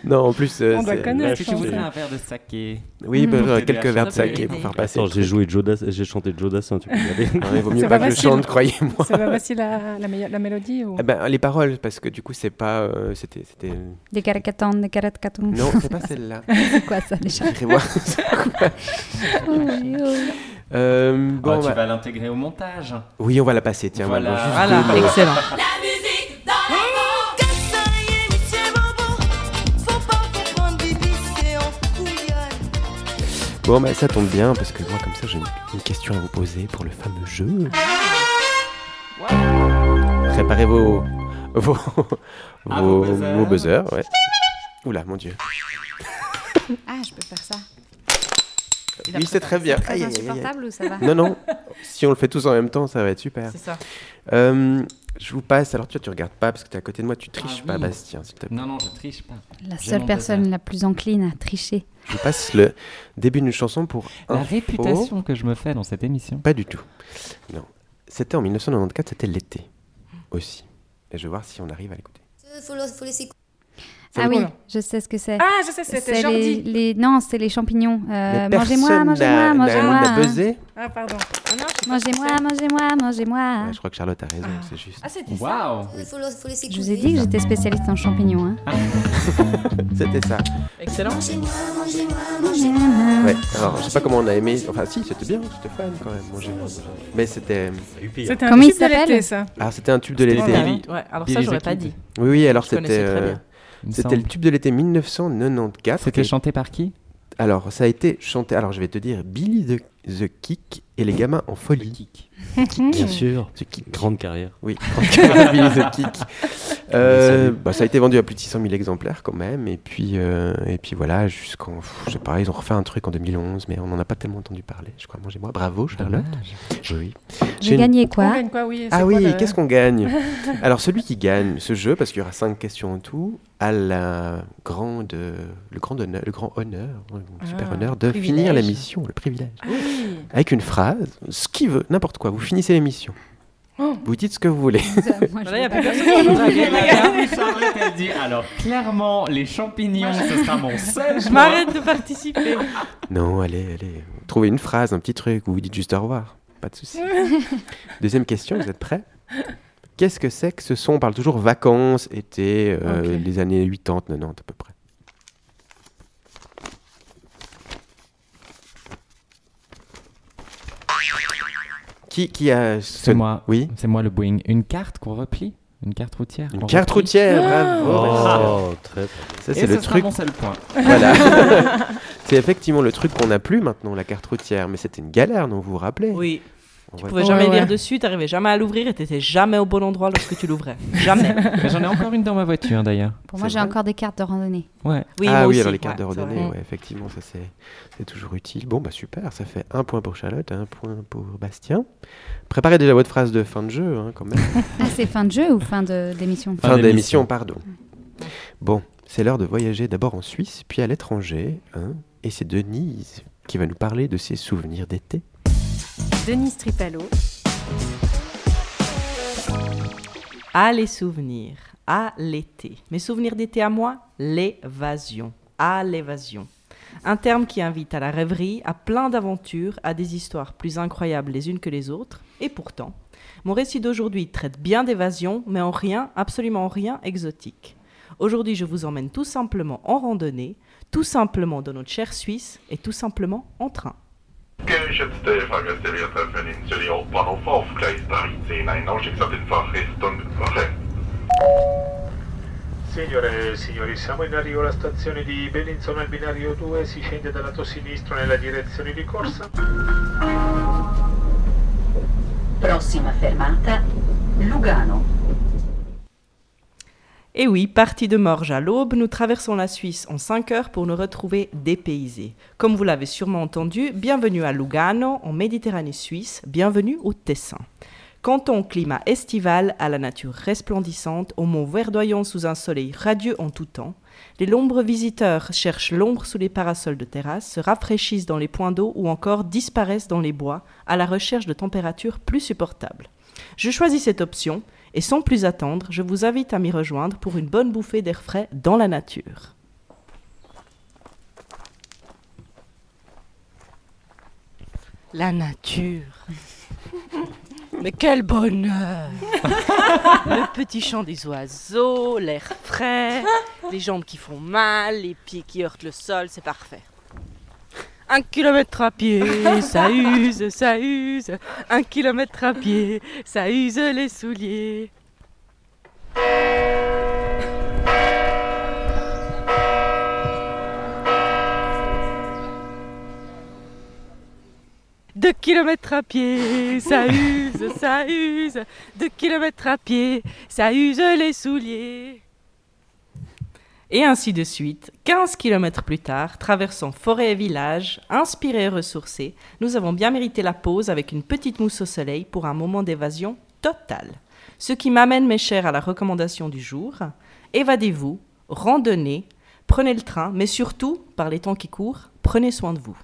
Speaker 3: Non, en plus. euh,
Speaker 6: On doit
Speaker 3: c'est-
Speaker 6: connaître,
Speaker 4: Est-ce que tu voudrais un verre de saké?
Speaker 3: Oui, bah, euh,
Speaker 4: t'aider
Speaker 3: quelques verres de saké pour faire passer.
Speaker 9: J'ai joué Joe Dass- j'ai chanté Joe Dassin, tu peux y aller.
Speaker 3: Non, il vaut mieux pas
Speaker 6: pas
Speaker 3: que je chante, croyez-moi.
Speaker 6: C'est pas facile la, la, meilleure- la mélodie ou...
Speaker 3: Eh ben, les paroles, parce que du coup, c'est pas. euh, c'était, c'était.
Speaker 7: Des caracatons, des caracatons.
Speaker 3: Non, c'est pas celle-là.
Speaker 7: C'est quoi ça déjà
Speaker 3: voir. Euh, bon,
Speaker 4: Ah, Tu
Speaker 3: bah-
Speaker 4: vas l'intégrer au montage.
Speaker 3: Oui, on va la passer, tiens.
Speaker 4: Voilà.
Speaker 8: excellent.
Speaker 3: Bon, bah, ça tombe bien, parce que moi, comme ça, j'ai une, une question à vous poser pour le fameux jeu. Préparez vos. vos.
Speaker 4: Ah,
Speaker 3: vos,
Speaker 4: vos buzzers.
Speaker 3: vos buzzers, ouais. Oula, mon dieu.
Speaker 7: Ah, je peux faire ça.
Speaker 3: Oui, c'est très bien.
Speaker 7: C'est très
Speaker 3: Aïe, aïe, aïe, aïe.
Speaker 7: insupportable ou ça va
Speaker 3: Non, non. Si on le fait tous en même temps, ça va être super.
Speaker 8: C'est ça.
Speaker 3: Euh, je vous passe. Alors, tu, tu regardes pas parce que tu es à côté de moi. Tu triches
Speaker 4: Ah
Speaker 3: pas,
Speaker 4: oui.
Speaker 3: Bastien, s'il te plaît.
Speaker 4: Non, non, je triche pas.
Speaker 7: La
Speaker 4: J'ai
Speaker 7: seule personne
Speaker 4: buzzer.
Speaker 7: la plus encline à tricher.
Speaker 3: Je passe le début d'une chanson pour.
Speaker 4: La
Speaker 3: info.
Speaker 4: réputation que je me fais dans cette émission.
Speaker 3: Pas du tout. Non. C'était en 1994, c'était l'été aussi. Et je vais voir si on arrive à l'écouter.
Speaker 7: Ah oui, je sais ce que c'est.
Speaker 6: Ah, je sais, c'était
Speaker 7: C'est les,
Speaker 6: Jordi.
Speaker 7: les- Non, c'est les champignons. Euh, mangez-moi, mangez-moi, mangez-moi.
Speaker 3: buzzé
Speaker 6: Ah, pardon.
Speaker 7: Mangez-moi, mangez-moi, mangez-moi.
Speaker 3: Ouais, Je crois que Charlotte a raison,
Speaker 6: Ah.
Speaker 3: c'est juste.
Speaker 8: Ah, c'était ça.
Speaker 4: Waouh
Speaker 7: Je vous ai dit que j'étais spécialiste en champignons. Hein.
Speaker 3: C'était ça.
Speaker 8: Excellent.
Speaker 3: Ouais. Alors, je sais pas comment on a aimé. Enfin, si, c'était bien, j'étais fan quand même. Manger. Mais c'était.
Speaker 6: C'était un
Speaker 7: Comment il
Speaker 6: tube de
Speaker 7: s'appelle
Speaker 6: l'été, ça.
Speaker 3: Ah, c'était un tube de l'été.
Speaker 8: Ouais, alors ça, j'aurais pas dit.
Speaker 3: Oui, oui, alors c'était. C'était le tube de l'été 1994.
Speaker 4: C'était
Speaker 3: Et-
Speaker 4: chanté par qui?
Speaker 3: Alors, ça a été chanté. Alors, je vais te dire Billy the, the Kick et les gamins en folie.
Speaker 9: Bien sûr.
Speaker 3: The Kick.
Speaker 9: Grande carrière.
Speaker 3: Oui, Billy the Kick. Euh, bah, ça a été vendu à plus de 600 000 exemplaires quand même. Et puis, euh, et puis voilà, jusqu'en. Je sais pas, ils ont refait un truc en 2011, mais on n'en a pas tellement entendu parler. Je crois, mangez-moi. Bravo, Charlotte. Oui.
Speaker 7: J'ai
Speaker 3: une-
Speaker 7: gagné
Speaker 6: On
Speaker 7: quoi
Speaker 6: gagne quoi, oui. c'est
Speaker 3: Ah
Speaker 6: quoi
Speaker 3: oui,
Speaker 6: le-
Speaker 3: qu'est-ce qu'on gagne Alors, celui qui gagne ce jeu, parce qu'il y aura cinq questions en tout, a la grande, le, grand honneur, le grand honneur, le super
Speaker 6: Ah,
Speaker 3: honneur de
Speaker 6: privilège.
Speaker 3: finir l'émission, le privilège.
Speaker 6: Oui.
Speaker 3: Avec une phrase, ce qu'il veut, n'importe quoi. Vous finissez l'émission.
Speaker 6: Oh.
Speaker 3: Vous dites ce que vous voulez.
Speaker 7: Moi, je
Speaker 8: a
Speaker 4: dit alors clairement, les champignons, ce sera mon seul.
Speaker 8: Je m'arrête de participer.
Speaker 3: Non, allez, allez. Trouvez une phrase, un petit truc, ou vous dites juste au revoir. Pas de souci. Deuxième question, vous êtes prêts? Qu'est-ce que c'est que ce son? On parle toujours vacances, été, euh, les années 80, 90 à peu près. Qui, qui a...
Speaker 4: C'est moi.
Speaker 3: Oui
Speaker 4: C'est moi le Boeing. Une carte qu'on replie? Une carte routière
Speaker 3: Une carte
Speaker 4: replie?
Speaker 3: routière, bravo Bastien.
Speaker 9: Oh, très
Speaker 3: Ça, c'est
Speaker 4: ce
Speaker 3: le truc
Speaker 4: mon seul point.
Speaker 3: Voilà. c'est effectivement le truc qu'on n'a plus maintenant, la carte routière. Mais c'était une galère, non Vous vous rappelez
Speaker 8: Oui, tu
Speaker 3: va-
Speaker 8: pouvais jamais
Speaker 6: ouais.
Speaker 8: lire dessus, t'arrivais jamais à l'ouvrir et t'étais jamais au bon endroit lorsque tu l'ouvrais. Jamais.
Speaker 4: Mais J'en ai encore une dans ma voiture d'ailleurs.
Speaker 7: Pour moi, j'ai encore des cartes de randonnée.
Speaker 4: Ouais.
Speaker 8: Oui,
Speaker 3: ah oui,
Speaker 8: aussi.
Speaker 3: alors les cartes
Speaker 8: Ouais,
Speaker 3: de randonnée, ouais, effectivement, ça c'est toujours utile. Bon, bah super, ça fait un point pour Charlotte, un point pour Bastien. Préparez déjà votre phrase de fin de jeu, hein, quand même.
Speaker 7: Ah, c'est fin de jeu ou fin d'émission
Speaker 3: fin
Speaker 4: d'émission.
Speaker 3: d'émission, pardon. Bon, c'est l'heure de voyager d'abord en Suisse, puis à l'étranger. hein, et c'est Denise qui va nous parler de ses souvenirs d'été.
Speaker 5: Denise Tripalo,
Speaker 8: À les souvenirs, à l'été. Mes souvenirs d'été à moi, l'évasion. À l'évasion. Un terme qui invite à la rêverie, à plein d'aventures, à des histoires plus incroyables les unes que les autres. Et pourtant, mon récit d'aujourd'hui traite bien d'évasion, mais en rien, absolument en rien exotique. Aujourd'hui, je vous emmène tout simplement en randonnée, tout simplement dans notre chère Suisse et tout simplement en train.
Speaker 10: Geschätzte Fahrgäste der Peninsula Hauptbahnhof auf Gleis 13, ein Ausstiegsabbildfach Richtung Wache.
Speaker 11: Signore e signori, siamo in arrivo alla stazione di Bellinzona al binario 2, si scende dal lato sinistro nella direzione di corsa.
Speaker 12: Prossima fermata, Lugano.
Speaker 8: Et oui, parti de Morges à l'aube, nous traversons la Suisse en 5 heures pour nous retrouver dépaysés. Comme vous l'avez sûrement entendu, bienvenue à Lugano, en Méditerranée suisse, bienvenue au Tessin. Canton au climat estival, à la nature resplendissante, aux monts verdoyants sous un soleil radieux en tout temps, les nombreux visiteurs cherchent l'ombre sous les parasols de terrasse, se rafraîchissent dans les points d'eau ou encore disparaissent dans les bois à la recherche de températures plus supportables. Je choisis cette option et sans plus attendre, je vous invite à m'y rejoindre pour une bonne bouffée d'air frais dans la nature. La nature. Mais quel bonheur Le petit chant des oiseaux, l'air frais, les jambes qui font mal, les pieds qui heurtent le sol, c'est parfait. Un kilomètre à pied, ça use, ça use. Un kilomètre à pied, ça use les souliers. Deux kilomètres à pied, ça use, ça use. Deux kilomètres à pied, ça use les souliers. Et ainsi de suite, 15 kilomètres plus tard, traversant forêt et village, inspirés et ressourcés, nous avons bien mérité la pause avec une petite mousse au soleil pour un moment d'évasion totale. Ce qui m'amène, mes chers, à la recommandation du jour. Évadez-vous, randonnez, prenez le train, mais surtout, par les temps qui courent, prenez soin de vous.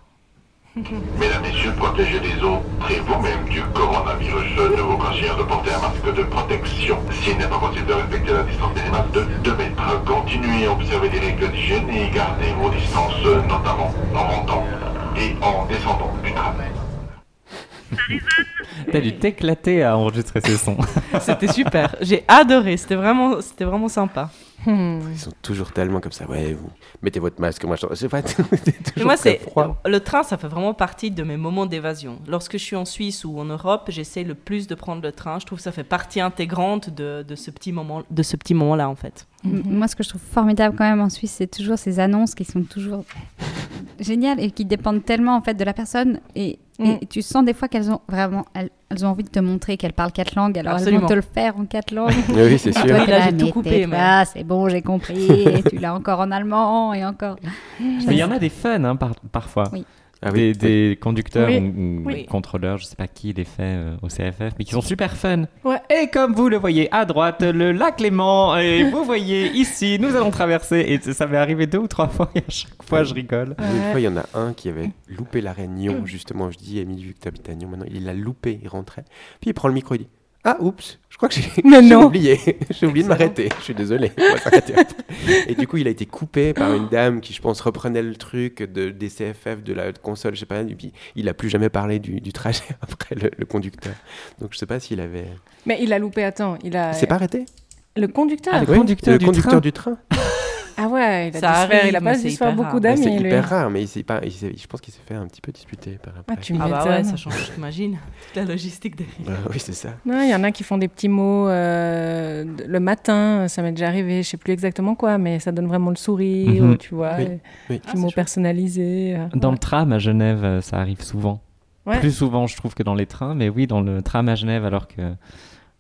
Speaker 10: Mesdames, Messieurs, protégez les autres et vous-même du coronavirus. Ne vous conseillons de porter un masque de protection. S'il n'est pas possible de respecter la distance minimale de 2 mètres, continuez à observer les règles d'hygiène et gardez vos distances, notamment en montant et en descendant du tram.
Speaker 4: T'as dû t'éclater à enregistrer ces sons.
Speaker 8: C'était super, j'ai adoré, c'était vraiment, c'était vraiment sympa.
Speaker 6: Hmm.
Speaker 3: Ils sont toujours tellement comme ça. Ouais, vous mettez votre masque, moi je sais pas. c'est
Speaker 8: moi, le train, ça fait vraiment partie de mes moments d'évasion. Lorsque je suis en Suisse ou en Europe, j'essaie le plus de prendre le train. Je trouve que ça fait partie intégrante de, de ce petit moment, de ce petit moment-là, en fait.
Speaker 7: Moi, ce que je trouve formidable quand même en Suisse, c'est toujours ces annonces qui sont toujours géniales et qui dépendent tellement en fait de la personne et, et
Speaker 6: Mm.
Speaker 7: tu sens des fois qu'elles ont vraiment elles, elles ont envie de te montrer qu'elles parlent quatre langues alors
Speaker 8: Absolument.
Speaker 7: elles vont te le faire en quatre langues.
Speaker 3: Oui, c'est sûr.
Speaker 7: Toi,
Speaker 8: Oui, là,
Speaker 7: là,
Speaker 8: j'ai tout coupé, mais-
Speaker 7: c'est bon, j'ai compris. et tu l'as encore en allemand et encore.
Speaker 4: Mais il y en a des fun hein, par- parfois.
Speaker 7: Oui.
Speaker 3: Ah
Speaker 4: des,
Speaker 3: oui.
Speaker 4: des conducteurs
Speaker 6: Oui.
Speaker 4: ou, ou
Speaker 6: Oui.
Speaker 4: contrôleurs, je sais pas qui les fait euh, au CFF, mais qui sont super fun.
Speaker 6: Ouais.
Speaker 4: Et comme vous le voyez à droite, le lac Léman, et vous voyez ici, nous allons traverser. Et ça m'est arrivé deux ou trois fois, et à chaque fois je rigole.
Speaker 3: Une fois, il y en a un qui avait loupé l'arrêt Nyon, justement. Je dis, Émilie, vu que tu habites à Nyon maintenant, il l'a loupé, il rentrait. Puis il prend le micro, il dit Ah, oups, je crois que j'ai oublié. j'ai oublié de m'arrêter. Je suis désolé. On va s'arrêter après. Et du coup, il a été coupé par une dame qui, je pense, reprenait le truc de, des CFF, de la console, je sais pas. Et puis, il a plus jamais parlé du, du trajet après le, le conducteur. Donc, je sais pas s'il avait.
Speaker 6: Mais il a loupé, attends, il a.
Speaker 3: Il s'est pas arrêté?
Speaker 6: Le conducteur
Speaker 4: Ah, le
Speaker 3: Oui,
Speaker 4: conducteur
Speaker 3: le
Speaker 4: du
Speaker 3: conducteur
Speaker 4: train.
Speaker 3: du train.
Speaker 6: Ah ouais, il a,
Speaker 8: Ça
Speaker 6: dû faire- il a pas dû se faire beaucoup d'amis,
Speaker 3: C'est hyper rare, mais il s'est pas, il je pense qu'il s'est fait un petit peu disputer par après.
Speaker 6: Ah, tu
Speaker 8: Ah bah ouais,
Speaker 6: m'étonnes.
Speaker 8: ça change, t'imagines Toute la logistique derrière.
Speaker 3: Bah oui, c'est ça.
Speaker 6: Non, il y en a qui font des petits mots euh, le matin, ça m'est déjà arrivé, je sais plus exactement quoi, mais ça donne vraiment le sourire,
Speaker 4: Mhm.
Speaker 6: tu vois,
Speaker 3: Oui, oui.
Speaker 6: petits mots personnalisés. euh,
Speaker 4: Dans
Speaker 6: ouais.
Speaker 4: le tram à Genève, euh, ça arrive souvent.
Speaker 6: Ouais.
Speaker 4: Plus souvent, je trouve, que dans les trains. Mais oui, dans le tram à Genève, alors que,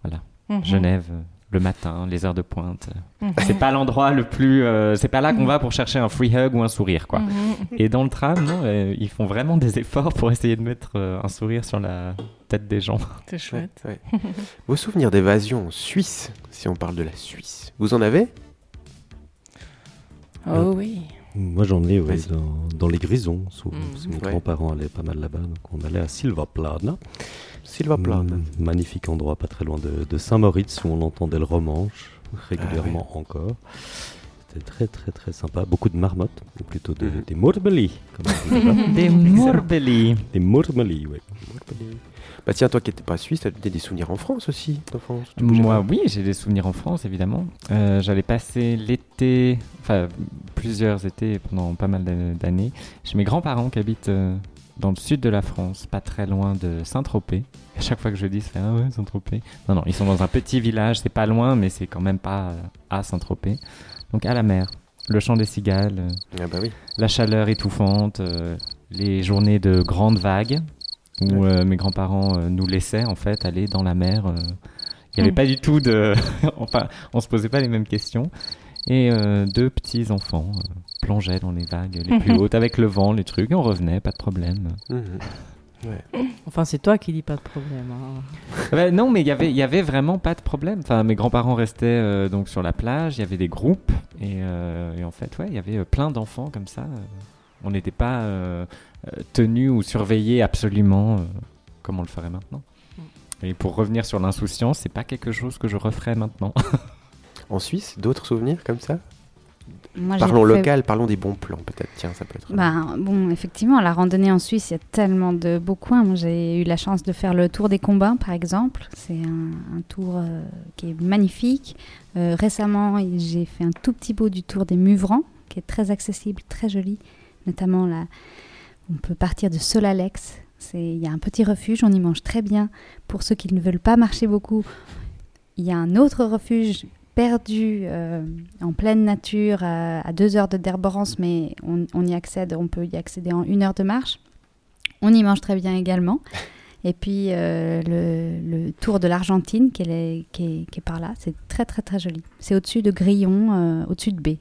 Speaker 4: voilà,
Speaker 6: Mhm.
Speaker 4: Genève, euh, le matin, les heures de pointe.
Speaker 6: Mhm.
Speaker 4: C'est pas l'endroit le plus. euh, c'est pas là qu'on va pour chercher un free hug ou un sourire, quoi.
Speaker 6: Mhm.
Speaker 4: Et dans le tram, non, euh, ils font vraiment des efforts pour essayer de mettre euh, un sourire sur la tête des gens.
Speaker 6: C'est chouette.
Speaker 3: Ouais, ouais. Vos souvenirs d'évasion en Suisse, si on parle de la Suisse, vous en avez?
Speaker 6: Oh oui.
Speaker 9: Moi j'en ai ouais, dans, dans les Grisons, souvent, parce que mes
Speaker 3: Ouais.
Speaker 9: grands-parents allaient pas mal là-bas, donc on allait à Silvaplana.
Speaker 3: Silvaplana.
Speaker 9: Mm, magnifique endroit, pas très loin de, de Saint-Moritz, où on entendait le romanche régulièrement
Speaker 3: Ah
Speaker 9: encore. C'était très très très sympa. Beaucoup de marmottes, ou plutôt de-
Speaker 3: Mhm.
Speaker 9: des morbeli, comme on dit là-bas.
Speaker 4: Des morbelli.
Speaker 9: Des morbeli, oui.
Speaker 3: Bah tiens, toi qui n'étais pas suisse, t'as des souvenirs en France aussi, d'enfance tu
Speaker 4: Moi, oui, j'ai des souvenirs en France, évidemment. Euh, J'avais passé l'été, enfin plusieurs étés pendant pas mal d'an- d'années, chez mes grands-parents qui habitent euh, dans le sud de la France, pas très loin de Saint-Tropez. À chaque fois que je dis, c'est ah ouais, Saint-Tropez. Non, non, ils sont dans un petit village, c'est pas loin, mais c'est quand même pas euh, à Saint-Tropez. Donc à la mer, le chant des cigales, euh,
Speaker 3: Ah bah oui.
Speaker 4: la chaleur étouffante, euh, les journées de grandes vagues où euh, mes grands-parents euh, nous laissaient en fait aller dans la mer. euh. Il n'y avait
Speaker 6: Mm.
Speaker 4: pas du tout de, enfin, on se posait pas les mêmes questions. Et euh, deux petits enfants euh, plongeaient dans les vagues les plus
Speaker 6: Mhm.
Speaker 4: hautes avec le vent, les trucs, et on revenait, pas de problème.
Speaker 3: Mhm.
Speaker 8: Enfin, c'est toi qui dis pas de problème. hein.
Speaker 4: Ouais, non, mais il y avait- y avait vraiment pas de problème. Enfin, mes grands-parents restaient euh, donc sur la plage, il y avait des groupes, et, euh, et en fait, ouais, il y avait plein d'enfants comme ça. On n'était pas euh, euh, tenus ou surveillés absolument euh, comme on le ferait maintenant. Et pour revenir sur l'insouciance, c'est pas quelque chose que je referais maintenant.
Speaker 3: En Suisse, d'autres souvenirs comme ça?
Speaker 7: Moi,
Speaker 3: Parlons
Speaker 7: fait-
Speaker 3: local, parlons des bons plans peut-être. Tiens, ça peut être.
Speaker 7: Ben, bon, effectivement, la randonnée en Suisse, il y a tellement de beaux coins. Moi, j'ai eu la chance de faire le tour des Combins, par exemple. C'est un, un tour euh, qui est magnifique. Euh, récemment, j'ai fait un tout petit bout du tour des Muvrans, qui est très accessible, très joli. Notamment, là, on peut partir de Solalex. Il y a un petit refuge, on y mange très bien. Pour ceux qui ne veulent pas marcher beaucoup, il y a un autre refuge perdu euh, en pleine nature à, deux heures de Derborance, mais on, y accède, on peut y accéder en une heure de marche. On y mange très bien également. Et puis euh, le, tour de l'Argentine qui est par là, c'est très très très joli. C'est au-dessus de Grillon, euh, au-dessus de B.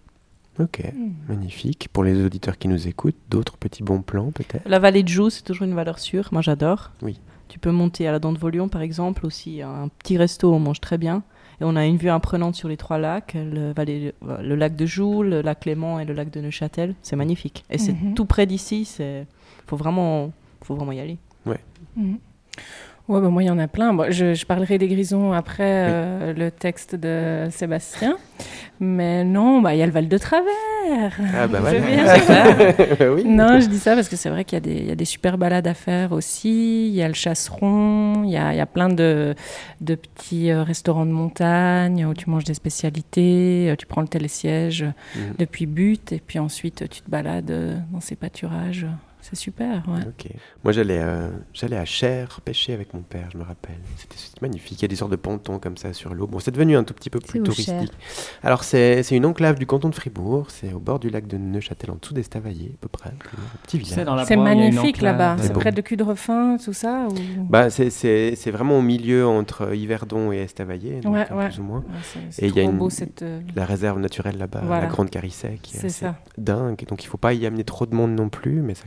Speaker 3: Ok, magnifique. Pour les auditeurs qui nous écoutent, d'autres petits bons plans peut-être?
Speaker 8: La vallée de Joux, c'est toujours une valeur sûre. Moi, j'adore.
Speaker 3: Oui.
Speaker 8: Tu peux monter à la Dent de Volion, par exemple, aussi un petit resto, on mange très bien. Et on a une vue imprenante sur les trois lacs, le, vallée- le lac de Joux, le lac Léman et le lac de Neuchâtel. C'est magnifique. Et c'est
Speaker 6: Mhm.
Speaker 8: tout près d'ici. C'est faut vraiment, faut vraiment y aller.
Speaker 6: Mhm. Ouais, bah, moi, il y en a plein. Bon, je, je parlerai des grisons après euh, le texte de Sébastien. Mais non, bah, il y a le Val de Travers.
Speaker 3: Ah bah
Speaker 6: Je
Speaker 3: voilà. Bah oui.
Speaker 6: Non, je dis ça parce que c'est vrai qu'il y, a des- il y a des super balades à faire aussi. Il y a le chasseron, il y a, il y a plein de, de petits euh, restaurants de montagne où tu manges des spécialités, euh, tu prends le télésiège
Speaker 3: Mhm.
Speaker 6: depuis Butte et puis ensuite tu te balades dans ces pâturages c'est super. Ouais.
Speaker 3: Ok. Moi, j'allais euh, j'allais à Cher pêcher avec mon père, je me rappelle. C'était c'était magnifique. Il y a des sortes de pontons comme ça sur l'eau. Bon, c'est devenu un tout petit peu plus touristique. Alors, c'est c'est une enclave du canton de Fribourg. C'est au bord du lac de Neuchâtel, en dessous d'Estavayer, à peu près. Un petit village.
Speaker 4: C'est dans la
Speaker 6: C'est magnifique là-bas.
Speaker 3: C'est
Speaker 6: C'est près de Cudrefin, tout ça ou...
Speaker 3: Bah, c'est- c'est c'est vraiment au milieu entre Yverdon et Estavayer, donc,
Speaker 6: Ouais,
Speaker 3: hein,
Speaker 6: ouais.
Speaker 3: plus ou moins.
Speaker 6: Ouais, c'est- c'est
Speaker 3: Et il y a une,
Speaker 6: beau, cette, euh,
Speaker 3: la réserve naturelle là-bas,
Speaker 6: Voilà.
Speaker 3: la Grande Carissec. qui est
Speaker 6: C'est
Speaker 3: assez
Speaker 6: ça.
Speaker 3: dingue. Donc, il faut pas y amener trop de monde non plus, mais ça,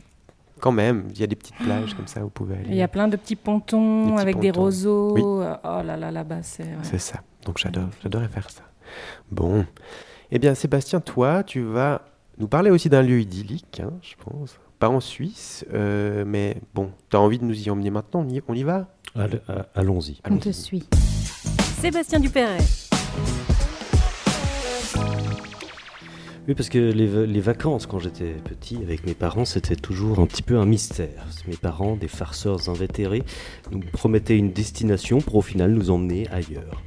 Speaker 3: quand même, il y a des petites plages comme ça où vous pouvez aller.
Speaker 6: Il y a plein de petits pontons
Speaker 3: Des petits
Speaker 6: avec des roseaux.
Speaker 3: Oui.
Speaker 6: Euh, Oh là là, là-bas, c'est. ouais.
Speaker 3: C'est ça. Donc j'adore, j'adorais faire ça. Bon. Eh bien, Sébastien, toi, tu vas nous parler aussi d'un lieu idyllique, hein, je pense. Pas en Suisse, euh, mais bon, tu as envie de nous y emmener maintenant On y, on y va?
Speaker 9: A- Allons-y.
Speaker 7: On te suit.
Speaker 5: Sébastien Dupéret.
Speaker 9: Oui, parce que les, va- les vacances, quand j'étais petit, avec mes parents, c'était toujours un petit peu un mystère. Mes parents, des farceurs invétérés, nous promettaient une destination pour au final nous emmener ailleurs.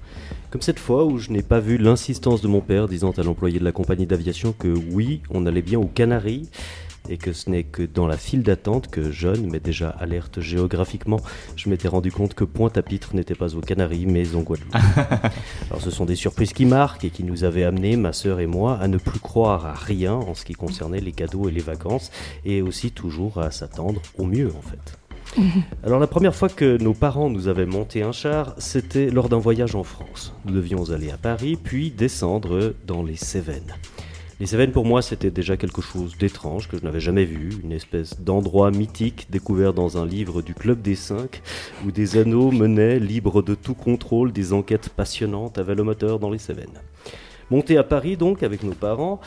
Speaker 9: Comme cette fois où je n'ai pas vu l'insistance de mon père disant à l'employé de la compagnie d'aviation que oui, on allait bien aux Canaries, et que ce n'est que dans la file d'attente que, jeune, mais déjà alerte géographiquement, je m'étais rendu compte que Pointe-à-Pitre n'était pas aux Canaries, mais en Guadeloupe. Alors ce sont des surprises qui marquent et qui nous avaient amené, ma sœur et moi, à ne plus croire à rien en ce qui concernait les cadeaux et les vacances, et aussi toujours à s'attendre au mieux en fait. Alors la première fois que nos parents nous avaient monté un char, c'était lors d'un voyage en France. Nous devions aller à Paris, puis descendre dans les Cévennes. Les Cévennes pour moi c'était déjà quelque chose d'étrange que je n'avais jamais vu, une espèce d'endroit mythique découvert dans un livre du Club des Cinq, où des anneaux menaient, libres de tout contrôle, des enquêtes passionnantes à vélomoteur dans les Cévennes. Monté à Paris donc avec nos parents,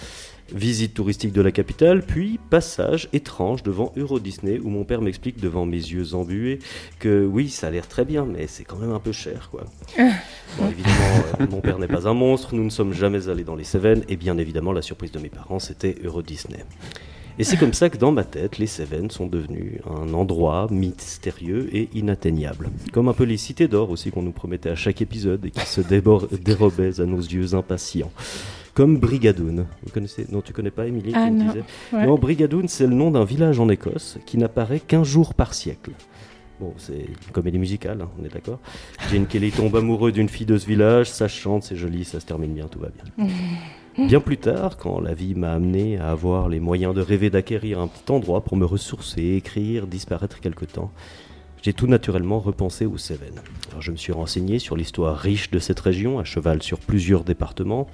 Speaker 9: visite touristique de la capitale, puis passage étrange devant Euro Disney où mon père m'explique devant mes yeux embués que oui, ça a l'air très bien, mais c'est quand même un peu cher quoi. Bon, évidemment, euh, mon père n'est pas un monstre, nous ne sommes jamais allés dans les Cévennes, et bien évidemment, la surprise de mes parents, c'était Euro Disney. Et c'est comme ça que dans ma tête, les Cévennes sont devenus un endroit mystérieux et inatteignable. Comme un peu les cités d'or aussi qu'on nous promettait à chaque épisode et qui se dérobaient à nos yeux impatients. Comme Brigadoon. Vous connaissez Non, tu connais pas, Émilie
Speaker 6: Ah non, ouais.
Speaker 9: Non, Brigadoon, c'est le nom d'un village en Écosse qui n'apparaît qu'un jour par siècle. Bon, c'est une comédie musicale, hein, on est d'accord Jane Kelly tombe amoureux d'une fille de ce village, ça chante, c'est joli, ça se termine bien, tout va bien. Bien plus tard, quand la vie m'a amené à avoir les moyens de rêver d'acquérir un petit endroit pour me ressourcer, écrire, disparaître quelque temps, j'ai tout naturellement repensé aux Cévennes. Alors, je me suis renseigné sur l'histoire riche de cette région, à cheval sur plusieurs départements.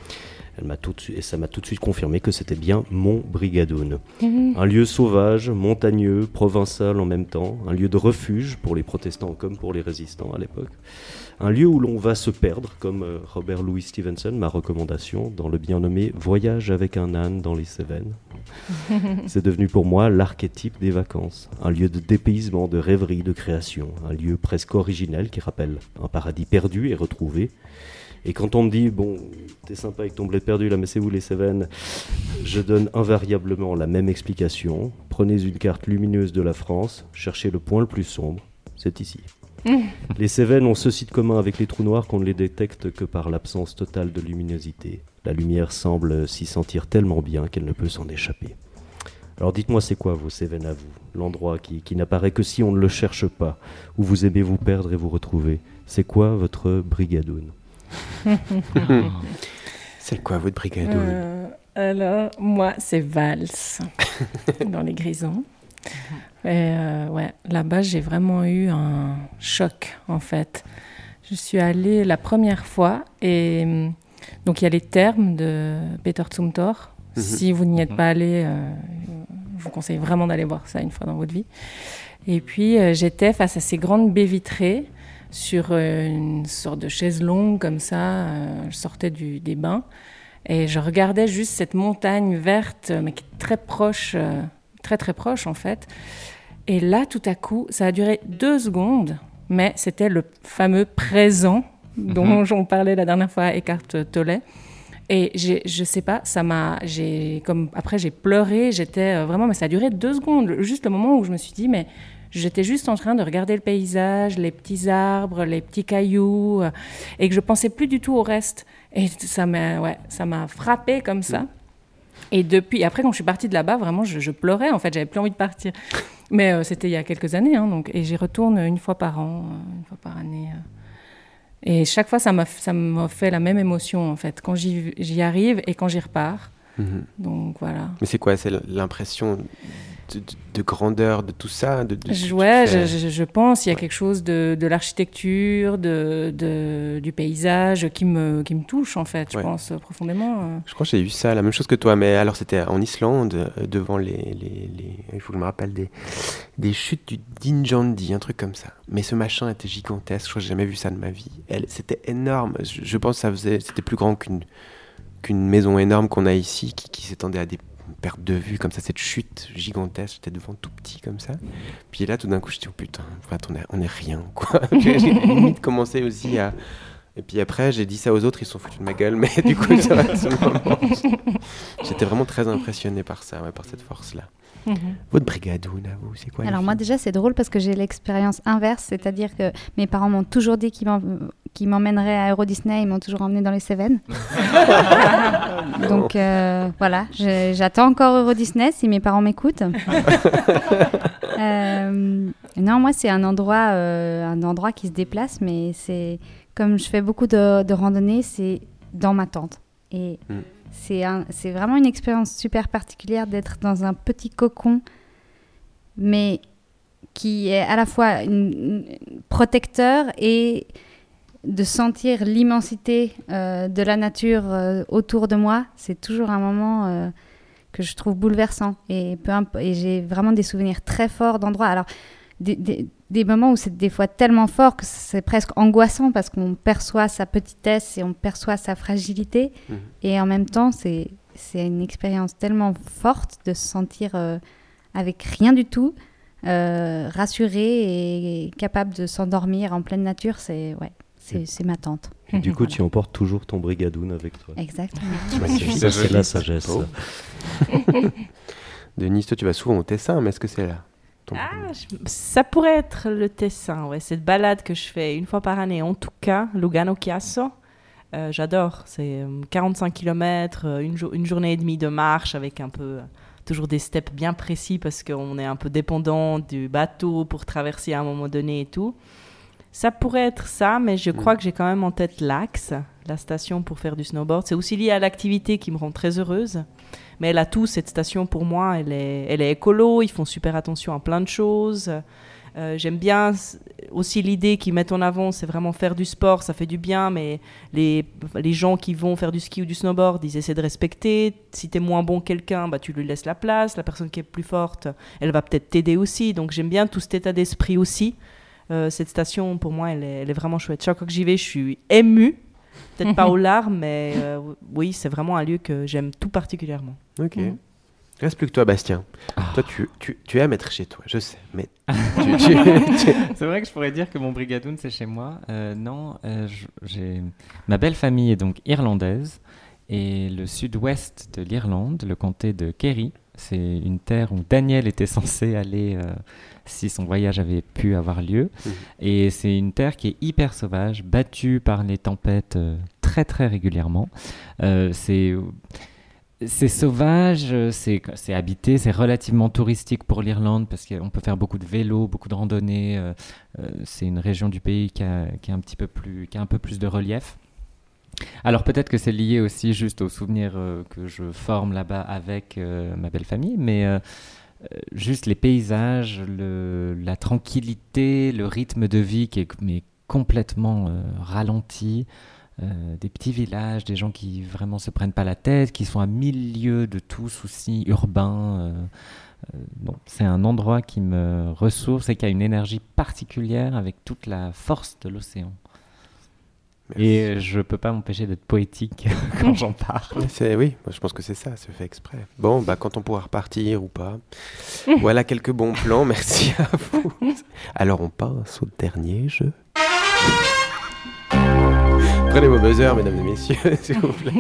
Speaker 9: Elle m'a tout de suite- et ça m'a tout de suite confirmé que c'était bien mon Brigadoon. Un lieu sauvage, montagneux, provincial en même temps, un lieu de refuge pour les protestants comme pour les résistants à l'époque. Un lieu où l'on va se perdre, comme euh, Robert Louis Stevenson, ma recommandation, dans le bien nommé Voyage avec un âne dans les Cévennes. C'est devenu pour moi l'archétype des vacances, un lieu de dépaysement, de rêverie, de création, un lieu presque originel qui rappelle un paradis perdu et retrouvé. Et quand on me dit, bon, t'es sympa avec ton blé perdu là, mais c'est où les Cévennes Je donne invariablement la même explication. Prenez une carte lumineuse de la France, cherchez le point le plus sombre, c'est ici. Les Cévennes ont ceci de commun avec les trous noirs qu'on ne les détecte que par l'absence totale de luminosité. La lumière semble s'y sentir tellement bien qu'elle ne peut s'en échapper. Alors dites-moi c'est quoi vos Cévennes à vous? L'endroit qui, qui n'apparaît que si on ne le cherche pas, où vous aimez vous perdre et vous retrouver? C'est quoi votre brigadoon?
Speaker 3: C'est quoi votre Brigadoon
Speaker 6: Euh, alors, moi, c'est Vals, dans les Grisons. Et euh, ouais, là-bas, j'ai vraiment eu un choc, en fait. Je suis allée la première fois et hum, donc il y a les termes de Peter Zumthor.
Speaker 13: Mhm.
Speaker 6: Si vous n'y êtes pas allé, euh, je vous conseille vraiment d'aller voir ça une fois dans votre vie. Et puis euh, j'étais face à ces grandes baies vitrées sur euh, une sorte de chaise longue comme ça. euh, je sortais du, des bains et je regardais juste cette montagne verte, mais qui est très proche, euh, très très proche en fait. Et là, tout à coup, ça a duré deux secondes, mais c'était le fameux présent dont
Speaker 13: Mhm.
Speaker 6: j'en parlais la dernière fois à Eckhart Tolle. Et je sais pas, ça m'a, j'ai comme après j'ai pleuré, j'étais vraiment, mais ça a duré deux secondes, juste le moment où je me suis dit, mais j'étais juste en train de regarder le paysage, les petits arbres, les petits cailloux, euh, et que je pensais plus du tout au reste. Et ça m'a, ouais, ça m'a frappé comme ça. Et depuis, après, quand je suis partie de là-bas, vraiment, je, je pleurais, en fait, j'avais plus envie de partir. Mais euh, c'était il y a quelques années, hein, donc, et j'y retourne une fois par an, euh, une fois par année. Et chaque fois, ça m'a ça m'a fait la même émotion, en fait, quand j'y j'y arrive et quand j'y repars.
Speaker 3: Mhm.
Speaker 6: Donc voilà.
Speaker 3: Mais c'est quoi? C'est l'impression de, de- de grandeur de tout ça de, de
Speaker 6: ouais, je, pense il y a quelque chose de, de l'architecture, de, du paysage qui me, qui me touche, en fait, je
Speaker 3: Ouais.
Speaker 6: pense, profondément. euh.
Speaker 3: Je crois que j'ai eu ça, la même chose que toi, mais alors c'était en Islande, euh, devant les, les, les- Il faut que je me rappelle des, des chutes du Dinjandi, un truc comme ça. Mais ce machin était gigantesque, je crois que j'ai jamais vu ça de ma vie. Elle, c'était énorme, je, je pense que ça faisait, c'était plus grand qu'une qu'une maison énorme qu'on a ici, qui, qui s'étendait à des pertes de vue, comme ça, cette chute gigantesque, j'étais devant tout petit comme ça. Puis là, tout d'un coup, je dis, oh putain, en fait, on est, on est rien, quoi. j'ai j'ai limite commencé aussi à... Et puis après, j'ai dit ça aux autres, ils se sont foutus de ma gueule, mais du coup, ça va, à ce moment, j'étais vraiment très impressionné par ça, ouais, par cette force-là.
Speaker 6: Mhm.
Speaker 3: Votre brigadoune, à vous, c'est quoi
Speaker 7: Alors moi déjà c'est drôle parce que j'ai l'expérience inverse, c'est-à-dire que mes parents m'ont toujours dit qu'ils m'en- qu'ils m'emmèneraient à Euro Disney, ils m'ont toujours emmené dans les Cévennes. Donc euh, voilà, je- j'attends encore Euro Disney si mes parents m'écoutent. Euh, non, moi c'est un endroit, euh, un endroit qui se déplace, mais c'est comme je fais beaucoup de, de randonnées, c'est dans ma tente. Et
Speaker 3: Mm.
Speaker 7: c'est un- vraiment une expérience super particulière d'être dans un petit cocon, mais qui est à la fois une- une- protecteur et de sentir l'immensité euh, de la nature euh, autour de moi, c'est toujours un moment euh, que je trouve bouleversant. Et, peu et j'ai vraiment des souvenirs très forts d'endroits. Alors, des, des- des moments où c'est des fois tellement fort que c'est presque angoissant parce qu'on perçoit sa petitesse et on perçoit sa fragilité.
Speaker 3: Mhm.
Speaker 7: Et en même temps, c'est c'est une expérience tellement forte de se sentir euh, avec rien du tout, euh, rassuré et capable de s'endormir en pleine nature. C'est ouais, c'est c'est ma tante.
Speaker 9: Et du coup, tu emportes toujours ton brigadoune avec toi.
Speaker 7: Exactement.
Speaker 9: C'est la sagesse.
Speaker 3: Oh. Denise, toi, tu vas souvent au Tessin, mais est-ce que c'est là?
Speaker 8: Ah, je- ça pourrait être le Tessin, ouais. Cette balade que je fais une fois par année, en tout cas, Lugano Chiasso. euh, J'adore. C'est euh, 45 km, une, jour- une journée et demie de marche avec un peu. euh, toujours des steps bien précis parce qu'on est un peu dépendant du bateau pour traverser à un moment donné et tout. Ça pourrait être ça, mais je crois que j'ai quand même en tête l'Axe, la station pour faire du snowboard. C'est aussi lié à l'activité qui me rend très heureuse. Mais elle a tout, cette station pour moi. Elle est, elle est écolo, ils font super attention à plein de choses. Euh, J'aime bien aussi l'idée qu'ils mettent en avant, c'est vraiment faire du sport, ça fait du bien, mais les, les gens qui vont faire du ski ou du snowboard, ils essaient de respecter. Si tu es moins bon que quelqu'un, bah, tu lui laisses la place. La personne qui est plus forte, elle va peut-être t'aider aussi. Donc j'aime bien tout cet état d'esprit aussi. Euh, cette station, pour moi, elle est, elle est vraiment chouette. Chaque fois que j'y vais, je suis émue. Peut-être pas aux larmes, mais euh, oui, c'est vraiment un lieu que j'aime tout particulièrement.
Speaker 3: Ok.
Speaker 8: Mhm.
Speaker 3: Reste plus que toi, Bastien.
Speaker 4: Ah.
Speaker 3: Toi, tu, tu, tu aimes être chez toi, je sais, mais tu- tu- tu-
Speaker 4: C'est vrai que je pourrais dire que mon brigadoune c'est chez moi. Euh, non, euh, j'ai ma belle famille est donc irlandaise et le sud-ouest de l'Irlande, le comté de Kerry, c'est une terre où Daniel était censé aller euh, si son voyage avait pu avoir lieu.
Speaker 3: Mhm.
Speaker 4: Et c'est une terre qui est hyper sauvage, battue par les tempêtes euh, très très régulièrement. Euh, c'est c'est sauvage, c'est habité, c'est relativement touristique pour l'Irlande parce qu'on peut faire beaucoup de vélo, beaucoup de randonnées. euh, c'est une région du pays qui a, qui a un petit peu plus, qui a un peu plus de relief. Alors peut-être que c'est lié aussi juste aux souvenirs euh, que je forme là-bas avec euh, ma belle famille, mais juste les paysages, la tranquillité, le rythme de vie qui est complètement euh, ralenti. euh, des petits villages, des gens qui vraiment se prennent pas la tête, qui sont à milieu de tout souci urbain. euh, euh, c'est un endroit qui me ressource et qui a une énergie particulière avec toute la force de l'océan. Et euh, je peux pas m'empêcher d'être poétique quand j'en parle.
Speaker 3: C'est- oui, moi, je pense que c'est ça, c'est fait exprès. Bon, bah, quand on pourra repartir ou pas. voilà quelques bons plans, merci à vous. Alors, on passe au dernier jeu. Prenez vos buzzers, mesdames et messieurs, s'il vous plaît.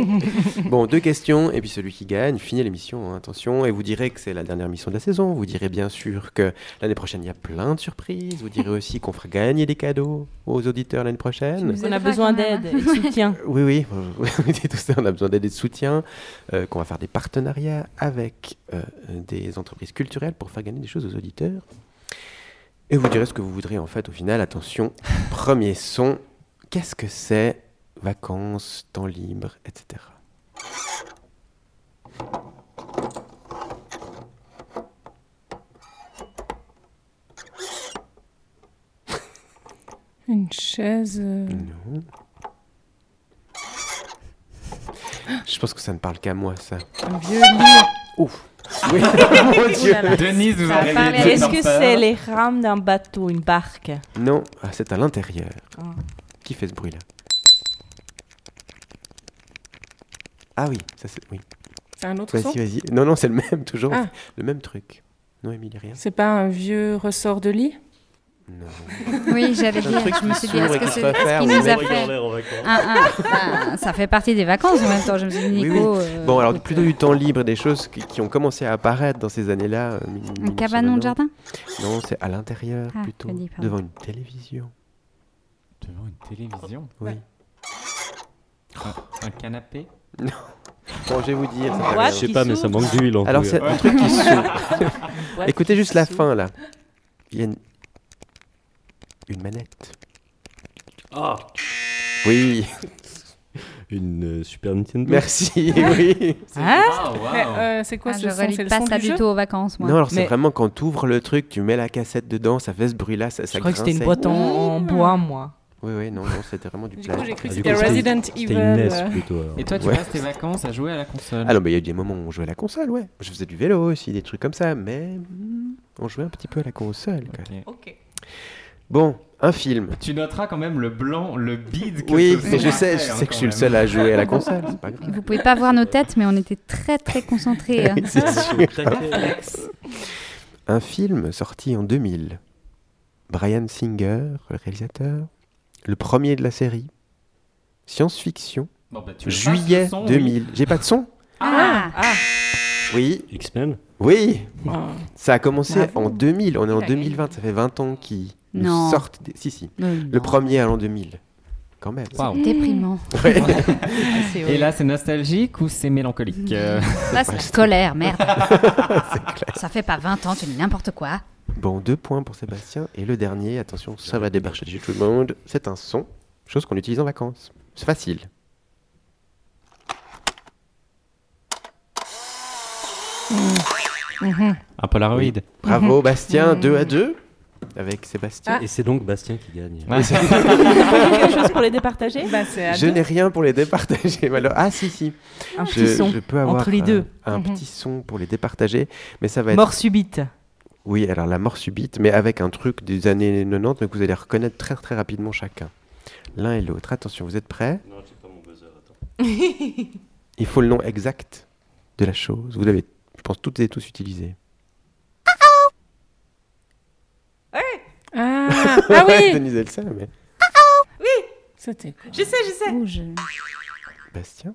Speaker 3: Bon, deux questions, et puis celui qui gagne finit l'émission, hein, attention. Et vous direz que c'est la dernière mission de la saison. Vous direz bien sûr que l'année prochaine, il y a plein de surprises. Vous direz aussi qu'on fera gagner des cadeaux aux auditeurs l'année prochaine.
Speaker 8: On a besoin d'aide et de soutien.
Speaker 3: Oui, oui, vous vous dites tout ça, on a besoin d'aide et de soutien, euh, qu'on va faire des partenariats avec euh, des entreprises culturelles pour faire gagner des choses aux auditeurs. Et vous direz ce que vous voudrez en fait au final. Attention, premier son, qu'est-ce que c'est Vacances, temps libre, etc.
Speaker 6: Une chaise. euh,
Speaker 3: Non. Je pense que ça ne parle qu'à moi, ça.
Speaker 6: Un vieux lit.
Speaker 3: Ouf. Oui, mon Dieu.
Speaker 4: Denise a réveillé
Speaker 8: Est-ce que c'est les rames d'un bateau, une barque?
Speaker 3: Non, ah, c'est à l'intérieur.
Speaker 8: Ah.
Speaker 3: Qui fait ce bruit-là? Ah oui, ça c'est... Oui.
Speaker 6: C'est un autre son
Speaker 3: Vas-y, vas-y. Non, non, c'est le même, toujours.
Speaker 6: Ah.
Speaker 3: Le même truc. Non, Émilie, rien
Speaker 6: C'est pas un vieux ressort de lit
Speaker 3: Non.
Speaker 7: Oui, j'allais
Speaker 3: C'est un
Speaker 7: dire,
Speaker 3: truc
Speaker 7: je me suis dit, est-ce
Speaker 3: et
Speaker 7: que
Speaker 3: qui
Speaker 7: c'est
Speaker 3: se
Speaker 7: ce qu'il nous a
Speaker 3: oui.
Speaker 7: fait un, un, ben, Ça fait partie des vacances en même temps, je me suis dit,
Speaker 3: Oui,
Speaker 7: Nico.
Speaker 3: oui.
Speaker 7: euh,
Speaker 3: Bon, alors plutôt du temps libre, des choses qui, qui ont commencé à apparaître dans ces années-là. euh,
Speaker 7: Un cabanon de jardin
Speaker 3: Non, c'est à l'intérieur
Speaker 7: Ah,
Speaker 3: plutôt,
Speaker 7: dit,
Speaker 3: devant une télévision.
Speaker 4: Devant une télévision
Speaker 3: Oui.
Speaker 4: Un, un canapé
Speaker 3: Non. Bon, je vais vous dire. ça
Speaker 8: What.
Speaker 9: Je sais pas, mais ça manque d'huile en
Speaker 3: Alors, c'est un truc qui s'ouvre. Écoutez juste la fin, là. Il y a une, une manette.
Speaker 9: Ah
Speaker 3: Oui,
Speaker 9: Une euh, Super Nintendo.
Speaker 3: merci, oui.
Speaker 8: Hein
Speaker 4: Ah, waouh.
Speaker 6: Mais, euh, C'est quoi
Speaker 7: ah,
Speaker 6: ce
Speaker 7: je
Speaker 6: son? C'est le
Speaker 7: pas
Speaker 6: son
Speaker 7: ça
Speaker 6: du
Speaker 7: tout aux vacances, moi.
Speaker 3: Non, alors c'est vraiment quand tu ouvres le truc, tu mets la cassette dedans, ça fait ce bruit-là, ça, ça
Speaker 8: Je crois que c'était une boîte en, en bois, moi.
Speaker 3: Oui, oui, non, non, c'était vraiment du
Speaker 6: Du
Speaker 3: plat.
Speaker 6: coup, j'ai cru
Speaker 9: Ah,
Speaker 6: que c'était Resident Evil.
Speaker 9: une NES plutôt. alors.
Speaker 4: Et toi, tu
Speaker 3: Ouais.
Speaker 4: passes tes vacances à jouer à la console
Speaker 3: Ah non, mais il y a eu des moments où on jouait à la console, ouais. Je faisais du vélo aussi, des trucs comme ça, mais hmm, on jouait un petit peu à la console. Quoi.
Speaker 4: Ok.
Speaker 8: Ok.
Speaker 3: Bon, un film.
Speaker 4: Tu noteras quand même le blanc, le bide que
Speaker 3: Oui, mais je sais, je
Speaker 4: hein,
Speaker 3: sais que je suis le seul à jouer à la console, c'est pas grave.
Speaker 7: Vous pouvez pas voir nos têtes, mais on était très très concentrés. hein.
Speaker 3: Un film sorti en 2000. Brian Singer, le réalisateur. Le premier de la série. Science-fiction.
Speaker 4: Bon, bah, tu veux pas
Speaker 3: Juillet
Speaker 4: son, oui.
Speaker 3: 2000. J'ai pas de son?
Speaker 7: Ah,
Speaker 8: Ah,
Speaker 3: Oui,
Speaker 9: X-Men?
Speaker 3: Oui.
Speaker 6: Ah.
Speaker 3: Ça a commencé
Speaker 6: Bravo.
Speaker 3: en 2000. On est en
Speaker 7: Il a gagné.
Speaker 3: 2020. Ça fait 20 ans qu'ils nous sortent. Des... Si, si.
Speaker 7: non,
Speaker 3: Le
Speaker 7: non.
Speaker 3: premier à l'an 2000. Quand même.
Speaker 4: Waouh.
Speaker 7: Déprimant.
Speaker 3: Ouais.
Speaker 8: c'est
Speaker 4: Et là, c'est nostalgique ou c'est mélancolique euh,
Speaker 7: Là, c'est scolaire, merde. Ça fait pas 20 ans, tu dis n'importe quoi.
Speaker 3: Bon, deux points pour Sébastien. Et le dernier, attention, ça va débarcher chez tout le monde. C'est un son, chose qu'on utilise en vacances. C'est facile.
Speaker 4: Un Polaroid.
Speaker 3: Bravo, Bastien, 2 à 2 avec Sébastien.
Speaker 9: Et c'est donc Bastien qui gagne.
Speaker 4: Ouais.
Speaker 8: quelque chose pour les départager
Speaker 6: Bah, c'est à
Speaker 3: Je
Speaker 6: deux.
Speaker 3: n'ai rien pour les départager. Ah, si, si.
Speaker 8: Un
Speaker 3: Je,
Speaker 8: petit son
Speaker 3: je peux avoir
Speaker 8: entre les
Speaker 3: un-
Speaker 8: deux.
Speaker 3: un,
Speaker 6: Mhm.
Speaker 3: petit son pour les départager. Mais ça va être.
Speaker 8: Mort subite.
Speaker 3: Oui, alors la mort subite, mais avec un truc des années 90, mais que vous allez reconnaître très très rapidement chacun. L'un et l'autre. Attention, vous êtes prêts?
Speaker 9: Non, j'ai pas mon buzzer, attends.
Speaker 3: Il faut le nom exact de la chose. Vous l'avez, je pense, toutes et tous utilisé.
Speaker 6: Ah, ah oui
Speaker 3: Denise, elle sait, mais.
Speaker 6: C'était quoi?
Speaker 8: Je sais, je sais.
Speaker 3: Bastien?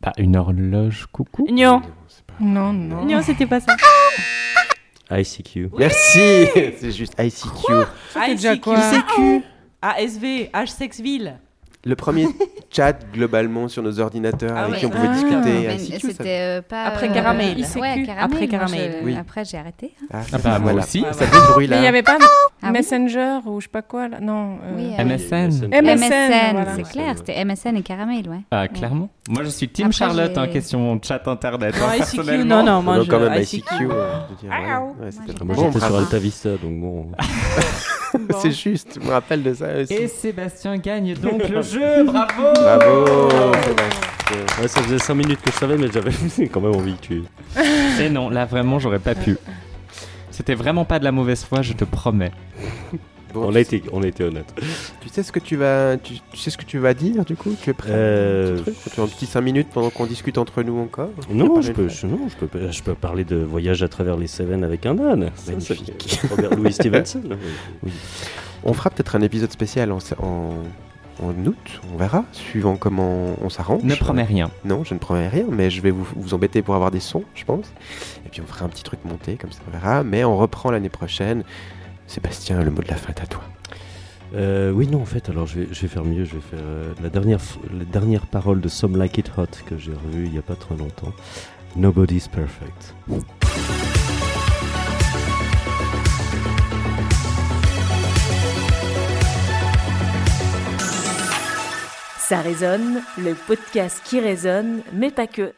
Speaker 4: Pas une horloge coucou?
Speaker 8: Non.
Speaker 6: Non, non.
Speaker 8: Non, c'était pas ça.
Speaker 9: ICQ.
Speaker 3: Merci C'est juste ICQ.
Speaker 6: Quoi?
Speaker 3: ICQ
Speaker 8: ASV, H-Sexville.
Speaker 3: Le premier chat globalement sur nos ordinateurs
Speaker 8: Ah
Speaker 3: avec
Speaker 8: ouais.
Speaker 3: qui on pouvait
Speaker 6: Ah.
Speaker 3: discuter.
Speaker 7: Mais
Speaker 3: ICQ, ça-
Speaker 7: C'était euh, pas.
Speaker 8: Après
Speaker 7: euh,
Speaker 8: Caramel.
Speaker 7: Ouais,
Speaker 6: ICQ.
Speaker 7: Caramel.
Speaker 8: Après
Speaker 7: moi,
Speaker 8: Caramel.
Speaker 7: je-
Speaker 3: Oui.
Speaker 7: Après, j'ai arrêté. hein.
Speaker 3: Ah,
Speaker 4: Ah bah, moi
Speaker 3: voilà.
Speaker 4: aussi.
Speaker 3: Ça fait ce bruit-là.
Speaker 6: Mais il n'y avait pas
Speaker 7: Ah oui.
Speaker 6: Messenger ou je sais pas quoi là Non. euh,
Speaker 7: Oui, euh,
Speaker 4: MSN.
Speaker 6: MSN,
Speaker 7: MSN,
Speaker 6: voilà.
Speaker 7: c'est clair, c'était MSN et Caramel, ouais.
Speaker 4: Ah, clairement. Moi, je suis Team
Speaker 7: Après,
Speaker 4: Charlotte, hein,
Speaker 7: j'ai-
Speaker 4: question chat internet.
Speaker 8: Non,
Speaker 4: hein,
Speaker 8: ICQ, non, non, moi je.
Speaker 3: quand même
Speaker 8: ICQ.
Speaker 6: Ah,
Speaker 3: c'était vraiment
Speaker 9: j'étais sur
Speaker 3: bravo.
Speaker 9: Alta Vista, donc bon.
Speaker 3: C'est juste, je me rappelle de ça aussi.
Speaker 4: Et Sébastien gagne donc le jeu. Bravo.
Speaker 3: Bravo Sébastien.
Speaker 9: Ouais, ça faisait 5 minutes que je savais, mais j'avais quand même envie que tu.
Speaker 4: Et non, là vraiment, j'aurais pas pu. C'était vraiment pas de la mauvaise foi, je te promets.
Speaker 3: Bon,
Speaker 9: On a été, on a été honnête.
Speaker 3: Tu sais ce que tu vas, tu, tu sais ce que tu vas dire du coup Tu es prêt
Speaker 9: Euh,
Speaker 3: Tu as un petit 5 minutes pendant qu'on discute entre nous encore
Speaker 9: Non, je peux, je, non, je peux, je peux parler de voyage à travers les Cévennes avec un âne. Ça,
Speaker 3: Magnifique.
Speaker 9: Robert Louis Stevenson.
Speaker 3: On fera peut-être un épisode spécial en, en- en août, on verra, suivant comment on s'arrange.
Speaker 4: Ne promets rien.
Speaker 3: Non, je ne promets rien, mais je vais vous, vous embêter pour avoir des sons, je pense. Et puis on fera un petit truc monté, comme ça on verra. Mais on reprend l'année prochaine. Sébastien, le mot de la fin est à toi.
Speaker 9: Euh, oui, non, en fait, alors je vais, je vais faire mieux. Je vais faire euh, la, dernière, f- la dernière parole de Some Like It Hot que j'ai revue il n'y a pas trop longtemps. Nobody's perfect.
Speaker 5: Ça résonne, le podcast qui résonne, mais pas que.